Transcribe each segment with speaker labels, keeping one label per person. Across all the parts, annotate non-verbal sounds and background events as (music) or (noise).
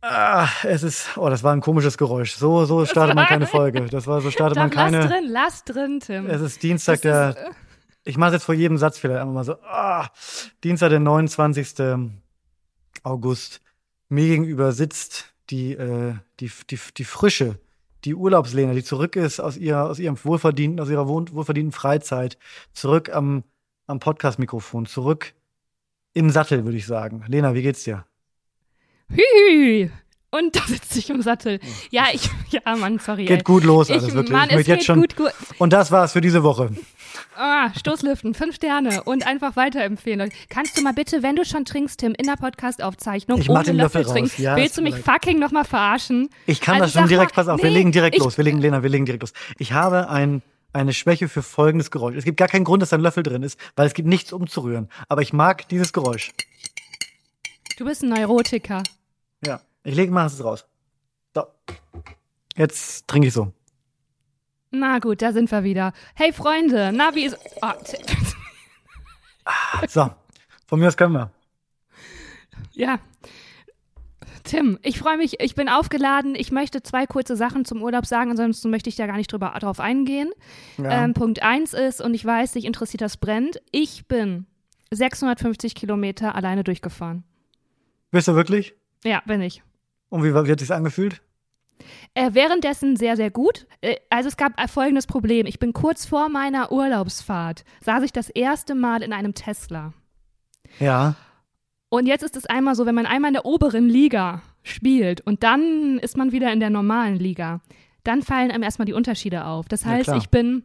Speaker 1: Ah, es ist, oh, das war ein komisches Geräusch. So, so startet man keine Folge. Das war, so startet man keine.
Speaker 2: Lass drin, lass drin, Tim.
Speaker 1: Es ist Dienstag, der, ist, äh, ich mache jetzt vor jedem Satz vielleicht einfach mal so, ah, Dienstag, der 29. August. Mir gegenüber sitzt die, äh, die, die, die Frische, die Urlaubslehner, die zurück ist aus ihrer, aus ihrem wohlverdienten, aus ihrer wohlverdienten Freizeit, zurück am, am Podcast-Mikrofon, zurück im Sattel, würde ich sagen. Lena, wie geht's dir?
Speaker 2: Hü. Und da sitze ich im Sattel. Ja, ich, ja, Mann, sorry.
Speaker 1: Geht ey. gut los, alles ich, wirklich. Mann, ich es jetzt schon. Gut, gut. Und das war's für diese Woche.
Speaker 2: Ah, Stoßlüften, fünf Sterne und einfach weiterempfehlen. Kannst du mal bitte, wenn du schon trinkst, Tim, in der Podcast-Aufzeichnung
Speaker 1: ohne den Löffel, Löffel
Speaker 2: trinken, ja, willst du mich fucking nochmal verarschen?
Speaker 1: Ich kann also das schon direkt, mal, pass auf, nee, wir legen direkt los. Wir legen, Lena, wir legen direkt los. Ich habe ein, eine Schwäche für folgendes Geräusch. Es gibt gar keinen Grund, dass da ein Löffel drin ist, weil es gibt nichts umzurühren. Aber ich mag dieses Geräusch.
Speaker 2: Du bist ein Neurotiker.
Speaker 1: Ja, ich lege mal es raus. So. Jetzt trinke ich so.
Speaker 2: Na gut, da sind wir wieder. Hey Freunde, na wie ist. Oh.
Speaker 1: so, von mir aus können wir.
Speaker 2: Ja. Tim, ich freue mich, ich bin aufgeladen. Ich möchte zwei kurze Sachen zum Urlaub sagen, ansonsten möchte ich da gar nicht drüber, drauf eingehen. Ja. Ähm, Punkt eins ist, und ich weiß, dich interessiert das brennt, ich bin 650 Kilometer alleine durchgefahren.
Speaker 1: Bist du wirklich?
Speaker 2: Ja, bin ich.
Speaker 1: Und wie, wie hat sich angefühlt?
Speaker 2: Äh, währenddessen sehr, sehr gut. Äh, also es gab folgendes Problem. Ich bin kurz vor meiner Urlaubsfahrt, saß ich das erste Mal in einem Tesla.
Speaker 1: Ja.
Speaker 2: Und jetzt ist es einmal so, wenn man einmal in der oberen Liga spielt und dann ist man wieder in der normalen Liga, dann fallen einem erstmal die Unterschiede auf. Das heißt, ja, ich bin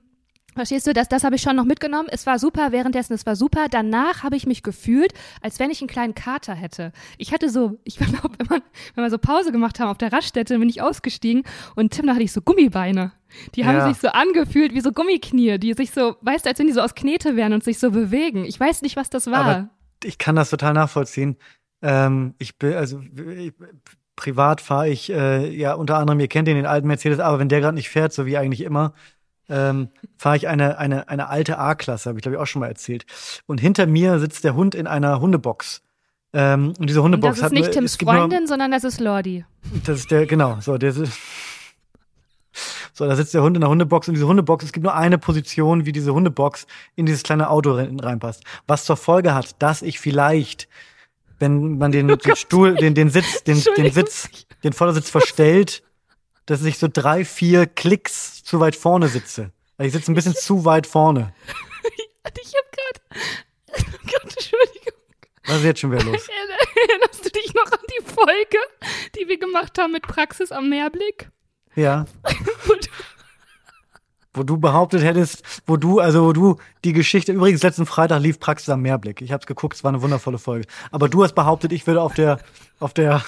Speaker 2: Verstehst du, das, das habe ich schon noch mitgenommen. Es war super, währenddessen es war super. Danach habe ich mich gefühlt, als wenn ich einen kleinen Kater hätte. Ich hatte so, ich (laughs) glaube, wenn, man, wenn wir so Pause gemacht haben auf der Raststätte, bin ich ausgestiegen und Tim, da hatte ich so Gummibeine. Die haben ja. sich so angefühlt wie so Gummiknie, die sich so, weißt du, als wenn die so aus Knete wären und sich so bewegen. Ich weiß nicht, was das war. Aber
Speaker 1: ich kann das total nachvollziehen. Ähm, ich bin, also ich, privat fahre ich äh, ja unter anderem, ihr kennt den, den alten Mercedes, aber wenn der gerade nicht fährt, so wie eigentlich immer, ähm, fahre ich eine, eine, eine alte A-Klasse, habe ich glaube ich auch schon mal erzählt. Und hinter mir sitzt der Hund in einer Hundebox. Ähm, und diese Hundebox
Speaker 2: hat. Das ist nicht Tims Freundin, nur, sondern das ist Lordi.
Speaker 1: Das ist der, genau, so, der (laughs) So, da sitzt der Hund in der Hundebox und diese Hundebox, es gibt nur eine Position, wie diese Hundebox in dieses kleine Auto reinpasst. Was zur Folge hat, dass ich vielleicht, wenn man den, oh den Stuhl, den, den Sitz, den, den Sitz, den Vordersitz verstellt, dass ich so drei, vier Klicks zu weit vorne sitze. Also ich sitze ein bisschen zu weit vorne. (laughs)
Speaker 2: ich hab gerade. (laughs) Gott, Entschuldigung.
Speaker 1: Was ist jetzt schon wieder los? (laughs)
Speaker 2: Erinnerst du dich noch an die Folge, die wir gemacht haben mit Praxis am Meerblick?
Speaker 1: Ja. Wo du behauptet hättest, wo du, also wo du die Geschichte, übrigens letzten Freitag lief Praxis am Meerblick. Ich hab's geguckt, es war eine wundervolle Folge. Aber du hast behauptet, ich würde auf der, auf der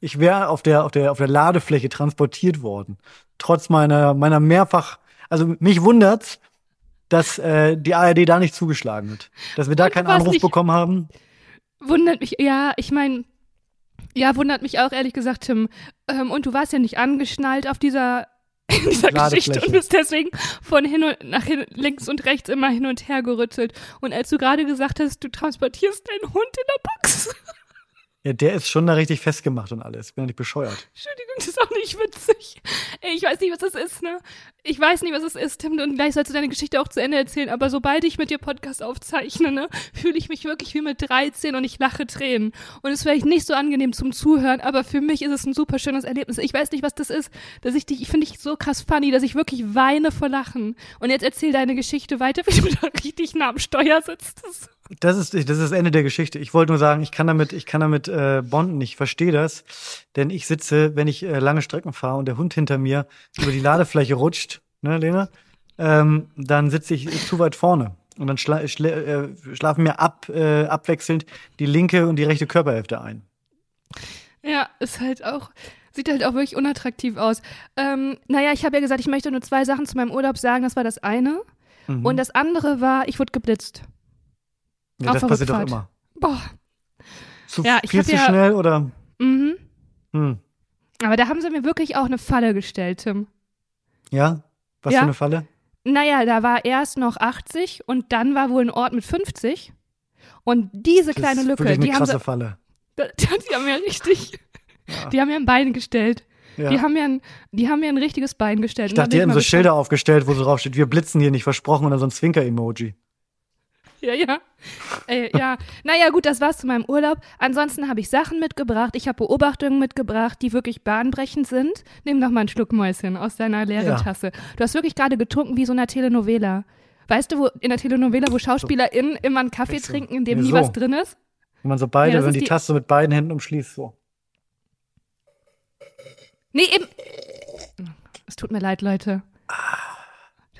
Speaker 1: ich wäre auf der, auf der, auf der Ladefläche transportiert worden. Trotz meiner, meiner mehrfach, also mich wundert's, dass äh, die ARD da nicht zugeschlagen hat. Dass wir da Und keinen Anruf nicht, bekommen haben.
Speaker 2: Wundert mich, ja, ich meine, ja, wundert mich auch ehrlich gesagt, Tim. Ähm, und du warst ja nicht angeschnallt auf dieser, dieser Geschichte und bist deswegen von hin und nach hin, links und rechts immer hin und her gerüttelt. Und als du gerade gesagt hast, du transportierst deinen Hund in der Box. (laughs)
Speaker 1: Ja, der ist schon da richtig festgemacht und alles. Bin ja nicht bescheuert.
Speaker 2: Entschuldigung, das ist auch nicht witzig. Ich weiß nicht, was das ist, ne? Ich weiß nicht, was das ist, Tim, und gleich sollst du deine Geschichte auch zu Ende erzählen, aber sobald ich mit dir Podcast aufzeichne, ne, fühle ich mich wirklich wie mit 13 und ich lache Tränen. Und es ist vielleicht nicht so angenehm zum Zuhören, aber für mich ist es ein super schönes Erlebnis. Ich weiß nicht, was das ist, dass ich dich, ich finde dich so krass funny, dass ich wirklich weine vor Lachen. Und jetzt erzähl deine Geschichte weiter, wie du da richtig nah am Steuer sitzt. Das
Speaker 1: das ist, das ist das Ende der Geschichte. Ich wollte nur sagen, ich kann damit, ich kann damit äh, bonden. Ich verstehe das, denn ich sitze, wenn ich äh, lange Strecken fahre und der Hund hinter mir über die Ladefläche rutscht, ne, Lena, ähm, dann sitze ich zu weit vorne und dann schla schla äh, schlafen mir ab, äh, abwechselnd die linke und die rechte Körperhälfte ein.
Speaker 2: Ja, ist halt auch, sieht halt auch wirklich unattraktiv aus. Ähm, naja, ich habe ja gesagt, ich möchte nur zwei Sachen zu meinem Urlaub sagen. Das war das eine. Mhm. Und das andere war, ich wurde geblitzt.
Speaker 1: Ja, das passiert doch immer.
Speaker 2: Boah.
Speaker 1: Zu ja, viel zu ja, schnell oder?
Speaker 2: Mhm. Hm. Aber da haben sie mir wirklich auch eine Falle gestellt, Tim.
Speaker 1: Ja? Was ja? für eine Falle?
Speaker 2: Naja, da war erst noch 80 und dann war wohl ein Ort mit 50. Und diese kleine Lücke,
Speaker 1: eine
Speaker 2: die
Speaker 1: krasse
Speaker 2: haben sie,
Speaker 1: Falle.
Speaker 2: Die, (laughs) die haben mir richtig, Ja. Die haben mir ein Bein gestellt. Ja. Die, haben mir ein, die haben mir ein richtiges Bein gestellt.
Speaker 1: Ich dachte, die hätten so Schilder aufgestellt, wo so drauf steht, wir blitzen hier nicht versprochen und dann so ein Zwinker-Emoji. (laughs)
Speaker 2: Ja, ja. Äh, ja. Naja, gut, das war's zu meinem Urlaub. Ansonsten habe ich Sachen mitgebracht. Ich habe Beobachtungen mitgebracht, die wirklich bahnbrechend sind. Nimm doch mal einen Schluck Mäuschen aus deiner leeren ja. Tasse. Du hast wirklich gerade getrunken wie so einer Telenovela. Weißt du, wo in der Telenovela, wo SchauspielerInnen immer einen Kaffee so. trinken, in dem nee, nie so. was drin ist?
Speaker 1: Wenn man so beide, ja, wenn die, die Tasse mit beiden Händen umschließt, so.
Speaker 2: Nee, eben. Es tut mir leid, Leute.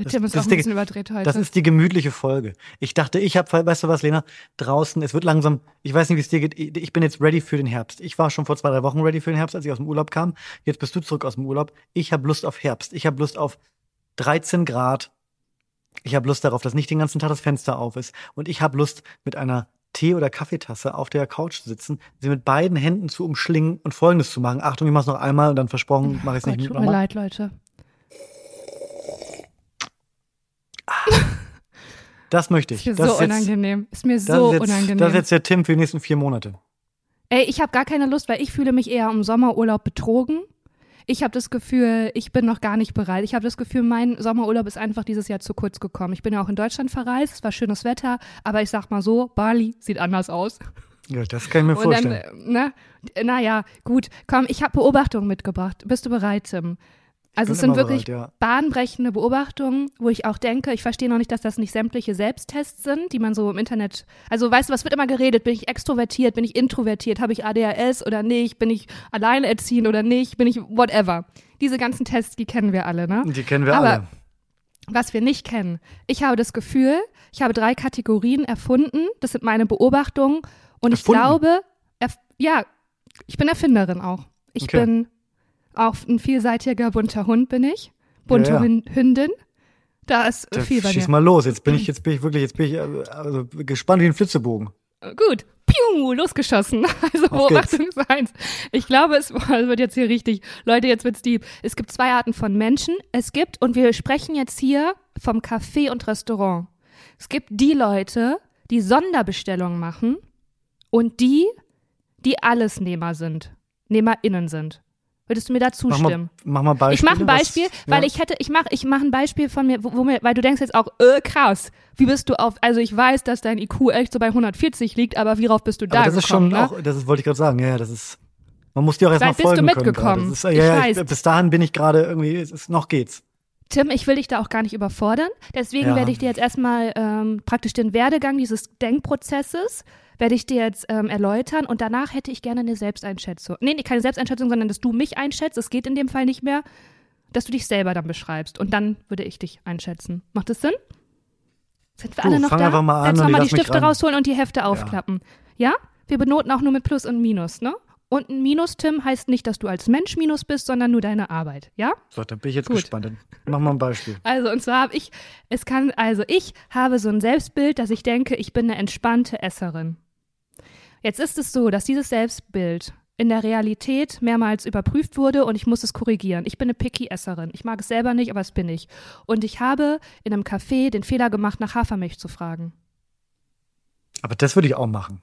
Speaker 2: Der Tim ist auch ein die, bisschen überdreht heute.
Speaker 1: Das ist die gemütliche Folge. Ich dachte, ich habe, weißt du was, Lena, draußen, es wird langsam, ich weiß nicht, wie es dir geht, ich bin jetzt ready für den Herbst. Ich war schon vor zwei, drei Wochen ready für den Herbst, als ich aus dem Urlaub kam. Jetzt bist du zurück aus dem Urlaub. Ich habe Lust auf Herbst. Ich habe Lust auf 13 Grad. Ich habe Lust darauf, dass nicht den ganzen Tag das Fenster auf ist. Und ich habe Lust, mit einer Tee- oder Kaffeetasse auf der Couch zu sitzen, sie mit beiden Händen zu umschlingen und Folgendes zu machen. Achtung, ich mach's noch einmal und dann versprochen, mache ich es nicht
Speaker 2: Tut mir leid, Leute. (laughs)
Speaker 1: Das möchte ich.
Speaker 2: Ist mir
Speaker 1: das
Speaker 2: so ist unangenehm. Ist mir so
Speaker 1: ist jetzt,
Speaker 2: unangenehm.
Speaker 1: Das ist jetzt der Tim für die nächsten vier Monate.
Speaker 2: Ey, ich habe gar keine Lust, weil ich fühle mich eher im Sommerurlaub betrogen. Ich habe das Gefühl, ich bin noch gar nicht bereit. Ich habe das Gefühl, mein Sommerurlaub ist einfach dieses Jahr zu kurz gekommen. Ich bin ja auch in Deutschland verreist, es war schönes Wetter, aber ich sag mal so, Bali sieht anders aus.
Speaker 1: Ja, das kann ich mir vorstellen.
Speaker 2: Dann, ne, naja, gut, komm, ich habe Beobachtungen mitgebracht. Bist du bereit, Tim? Also es sind wirklich bereit, ja. bahnbrechende Beobachtungen, wo ich auch denke, ich verstehe noch nicht, dass das nicht sämtliche Selbsttests sind, die man so im Internet, also weißt du, was wird immer geredet? Bin ich extrovertiert, bin ich introvertiert, habe ich ADHS oder nicht, bin ich alleinerziehend oder nicht, bin ich whatever. Diese ganzen Tests, die kennen wir alle, ne?
Speaker 1: Die kennen wir Aber alle.
Speaker 2: Was wir nicht kennen. Ich habe das Gefühl, ich habe drei Kategorien erfunden, das sind meine Beobachtungen und erfunden? ich glaube, ja, ich bin Erfinderin auch. Ich okay. bin auch ein vielseitiger bunter Hund bin ich. Bunte ja, ja. Hündin. Da ist da viel bei
Speaker 1: Schieß mal los. Jetzt bin ich, jetzt bin ich wirklich, jetzt bin ich also gespannt wie ein Flitzebogen.
Speaker 2: Gut. Piu, losgeschossen. (laughs) Also Beobachtung eins. Ich glaube, (laughs) es wird jetzt hier richtig. Leute, jetzt wird's deep. Es gibt zwei Arten von Menschen. Es gibt, und wir sprechen jetzt hier vom Café und Restaurant. Es gibt die Leute, die Sonderbestellungen machen und die, die Allesnehmer sind. NehmerInnen sind. Würdest du mir da zustimmen?
Speaker 1: Mach mal, mach mal Beispiel.
Speaker 2: Ich mache ein Beispiel, was, weil ja. ich hätte, ich mache ich mach ein Beispiel von mir, wo, wo mir, weil du denkst jetzt auch, äh, krass, wie bist du auf, also ich weiß, dass dein IQ echt so bei 140 liegt, aber worauf bist du da
Speaker 1: aber das
Speaker 2: gekommen,
Speaker 1: ist
Speaker 2: schon
Speaker 1: ne? auch, das ist, wollte ich gerade sagen, ja, das ist, man muss dir auch erstmal folgen
Speaker 2: bist du mitgekommen?
Speaker 1: Ist, ja, ja, weiß. bis dahin bin ich gerade irgendwie, es ist, noch geht's.
Speaker 2: Tim, ich will dich da auch gar nicht überfordern. Deswegen ja. werde ich dir jetzt erstmal ähm, praktisch den Werdegang dieses Denkprozesses werde ich dir jetzt ähm, erläutern und danach hätte ich gerne eine Selbsteinschätzung. Nee, nee, keine Selbsteinschätzung, sondern dass du mich einschätzt. Es geht in dem Fall nicht mehr, dass du dich selber dann beschreibst und dann würde ich dich einschätzen. Macht das Sinn? Sind wir du, alle noch da?
Speaker 1: Einfach mal an
Speaker 2: jetzt
Speaker 1: nochmal
Speaker 2: die Stifte rausholen und die Hefte aufklappen. Ja? ja? Wir benoten auch nur mit Plus und Minus, ne? Und ein Minus, Tim, heißt nicht, dass du als Mensch Minus bist, sondern nur deine Arbeit, ja?
Speaker 1: So, dann bin ich jetzt Gut. gespannt. Dann mach mal ein Beispiel.
Speaker 2: Also, und zwar habe ich, es kann, also ich habe so ein Selbstbild, dass ich denke, ich bin eine entspannte Esserin. Jetzt ist es so, dass dieses Selbstbild in der Realität mehrmals überprüft wurde und ich muss es korrigieren. Ich bin eine Picky-Esserin. Ich mag es selber nicht, aber es bin ich. Und ich habe in einem Café den Fehler gemacht, nach Hafermilch zu fragen.
Speaker 1: Aber das würde ich auch machen.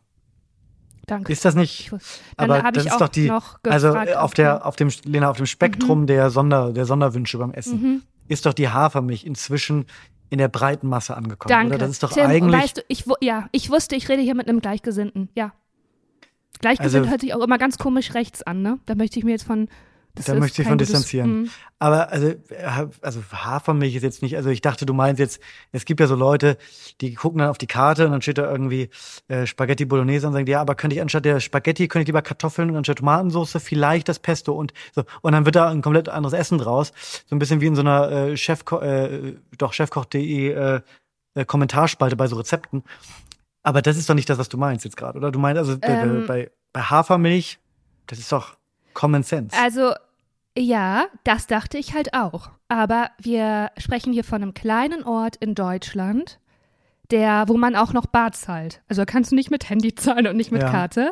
Speaker 2: Danke.
Speaker 1: Ist das nicht? aber das ist doch die. also auf der, auf dem, Lena, auf dem Spektrum mhm. der Sonder, der Sonderwünsche beim Essen mhm. ist doch die Hafermilch inzwischen in der breiten Masse angekommen.
Speaker 2: Danke.
Speaker 1: Oder? Das ist doch
Speaker 2: Tim,
Speaker 1: eigentlich.
Speaker 2: Weißt du, ich, ja, ich wusste, ich rede hier mit einem Gleichgesinnten. Ja. Gleichgesinnt also, hört sich auch immer ganz komisch rechts an, ne? Da möchte ich mir jetzt von
Speaker 1: da möchte ich von distanzieren. Gutes, Aber also, also Hafermilch ist jetzt nicht, also ich dachte, du meinst jetzt, es gibt ja so Leute, die gucken dann auf die Karte und dann steht da irgendwie äh, Spaghetti Bolognese und sagen, ja, aber könnte ich anstatt der Spaghetti, könnte ich lieber Kartoffeln und anstatt Tomatensauce vielleicht das Pesto und so. Und dann wird da ein komplett anderes Essen draus. So ein bisschen wie in so einer äh, Chefko äh, doch Chefkoch.de äh, äh, Kommentarspalte bei so Rezepten. Aber das ist doch nicht das, was du meinst jetzt gerade, oder? Du meinst also ähm, bei, bei Hafermilch, das ist doch Common Sense.
Speaker 2: Also ja, das dachte ich halt auch. Aber wir sprechen hier von einem kleinen Ort in Deutschland, der, wo man auch noch Bar zahlt. Also kannst du nicht mit Handy zahlen und nicht mit ja. Karte.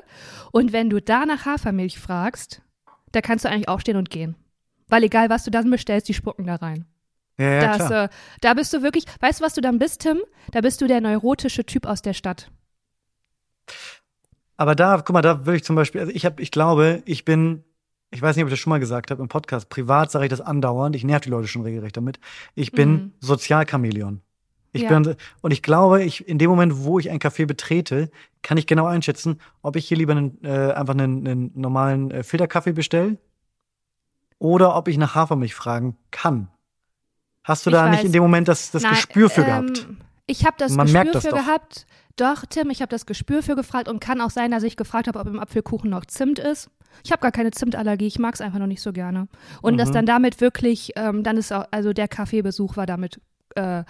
Speaker 2: Und wenn du da nach Hafermilch fragst, da kannst du eigentlich aufstehen und gehen. Weil egal, was du dann bestellst, die spucken da rein.
Speaker 1: Ja, ja, das,
Speaker 2: äh, da bist du wirklich, weißt du, was du dann bist, Tim? Da bist du der neurotische Typ aus der Stadt.
Speaker 1: Aber da, guck mal, da würde ich zum Beispiel, also ich habe, ich glaube, ich bin ich weiß nicht, ob ich das schon mal gesagt habe im Podcast, privat sage ich das andauernd, ich nerv die Leute schon regelrecht damit. Ich bin mhm. Sozialchamäleon. Ich ja. bin, und ich glaube, ich, in dem Moment, wo ich ein Café betrete, kann ich genau einschätzen, ob ich hier lieber einen, äh, einfach einen, einen normalen äh, Filterkaffee bestelle oder ob ich nach Hafermilch fragen kann. Hast du ich da weiß. nicht in dem Moment das, das Nein, Gespür für ähm, gehabt?
Speaker 2: Ich habe das Man Gespür das für doch. gehabt. Doch, Tim, ich habe das Gespür für gefragt und kann auch sein, dass ich gefragt habe, ob im Apfelkuchen noch Zimt ist. Ich habe gar keine Zimtallergie, ich mag es einfach noch nicht so gerne. Und mhm. dass dann damit wirklich, ähm, dann ist auch, also der Kaffeebesuch war damit äh,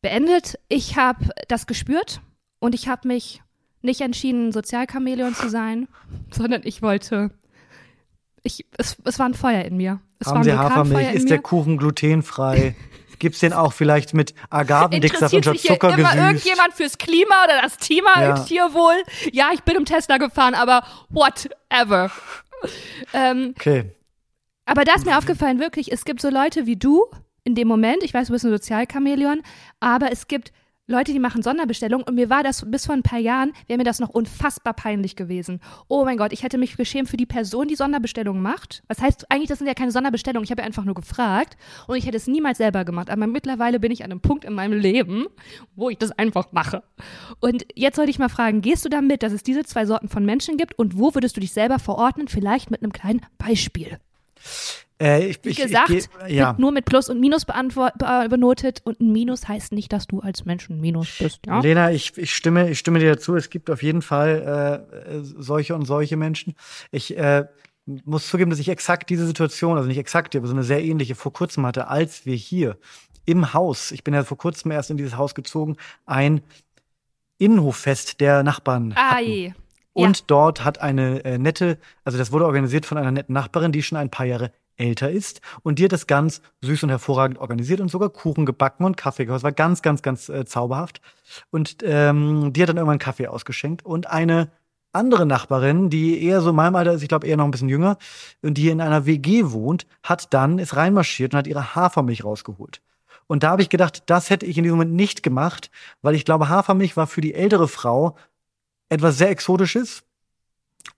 Speaker 2: beendet. Ich habe das gespürt und ich habe mich nicht entschieden, Sozialchamäleon zu sein, (laughs) sondern ich wollte. Ich, es, es war ein Feuer in mir. Es
Speaker 1: Haben Sie Hafermilch? Ist der Kuchen glutenfrei? (laughs) Gibt's den auch vielleicht mit Agavendicksaft und Zucker
Speaker 2: gesüßt? immer irgendjemand fürs Klima oder das Thema ja. Tierwohl? Ja, ich bin im Tesla gefahren, aber whatever. ähm, okay. Aber da ist mir aufgefallen, wirklich, es gibt so Leute wie du in dem Moment, ich weiß, du bist ein Sozialchamäleon, aber es gibt Leute, die machen Sonderbestellungen und mir war das bis vor ein paar Jahren, wäre mir das noch unfassbar peinlich gewesen. Oh mein Gott, ich hätte mich geschämt für die Person, die Sonderbestellungen macht. Was heißt eigentlich, das sind ja keine Sonderbestellungen, ich habe ja einfach nur gefragt und ich hätte es niemals selber gemacht. Aber mittlerweile bin ich an einem Punkt in meinem Leben, wo ich das einfach mache. Und jetzt sollte ich mal fragen, gehst du damit, dass es diese zwei Sorten von Menschen gibt und wo würdest du dich selber verordnen? Vielleicht mit einem kleinen Beispiel. Äh, ich, Wie ich, gesagt, ich, ja. nur mit Plus und Minus benotet und ein Minus heißt nicht, dass du als Mensch ein Minus bist. Ja?
Speaker 1: Lena, ich, ich, stimme, ich stimme dir dazu. Es gibt auf jeden Fall äh, solche und solche Menschen. Ich äh, muss zugeben, dass ich exakt diese Situation, also nicht exakt, aber so eine sehr ähnliche vor kurzem hatte, als wir hier im Haus, ich bin ja vor kurzem erst in dieses Haus gezogen, ein Innenhoffest der Nachbarn. Ah, je. Und ja. dort hat eine äh, nette, also das wurde organisiert von einer netten Nachbarin, die schon ein paar Jahre älter ist. Und hat das ganz süß und hervorragend organisiert und sogar Kuchen gebacken und Kaffee gehabt. War ganz, ganz, ganz äh, zauberhaft. Und ähm, die hat dann irgendwann Kaffee ausgeschenkt. Und eine andere Nachbarin, die eher so in meinem Alter ist, ich glaube eher noch ein bisschen jünger, und die in einer WG wohnt, hat dann, ist reinmarschiert und hat ihre Hafermilch rausgeholt. Und da habe ich gedacht, das hätte ich in diesem Moment nicht gemacht, weil ich glaube, Hafermilch war für die ältere Frau etwas sehr Exotisches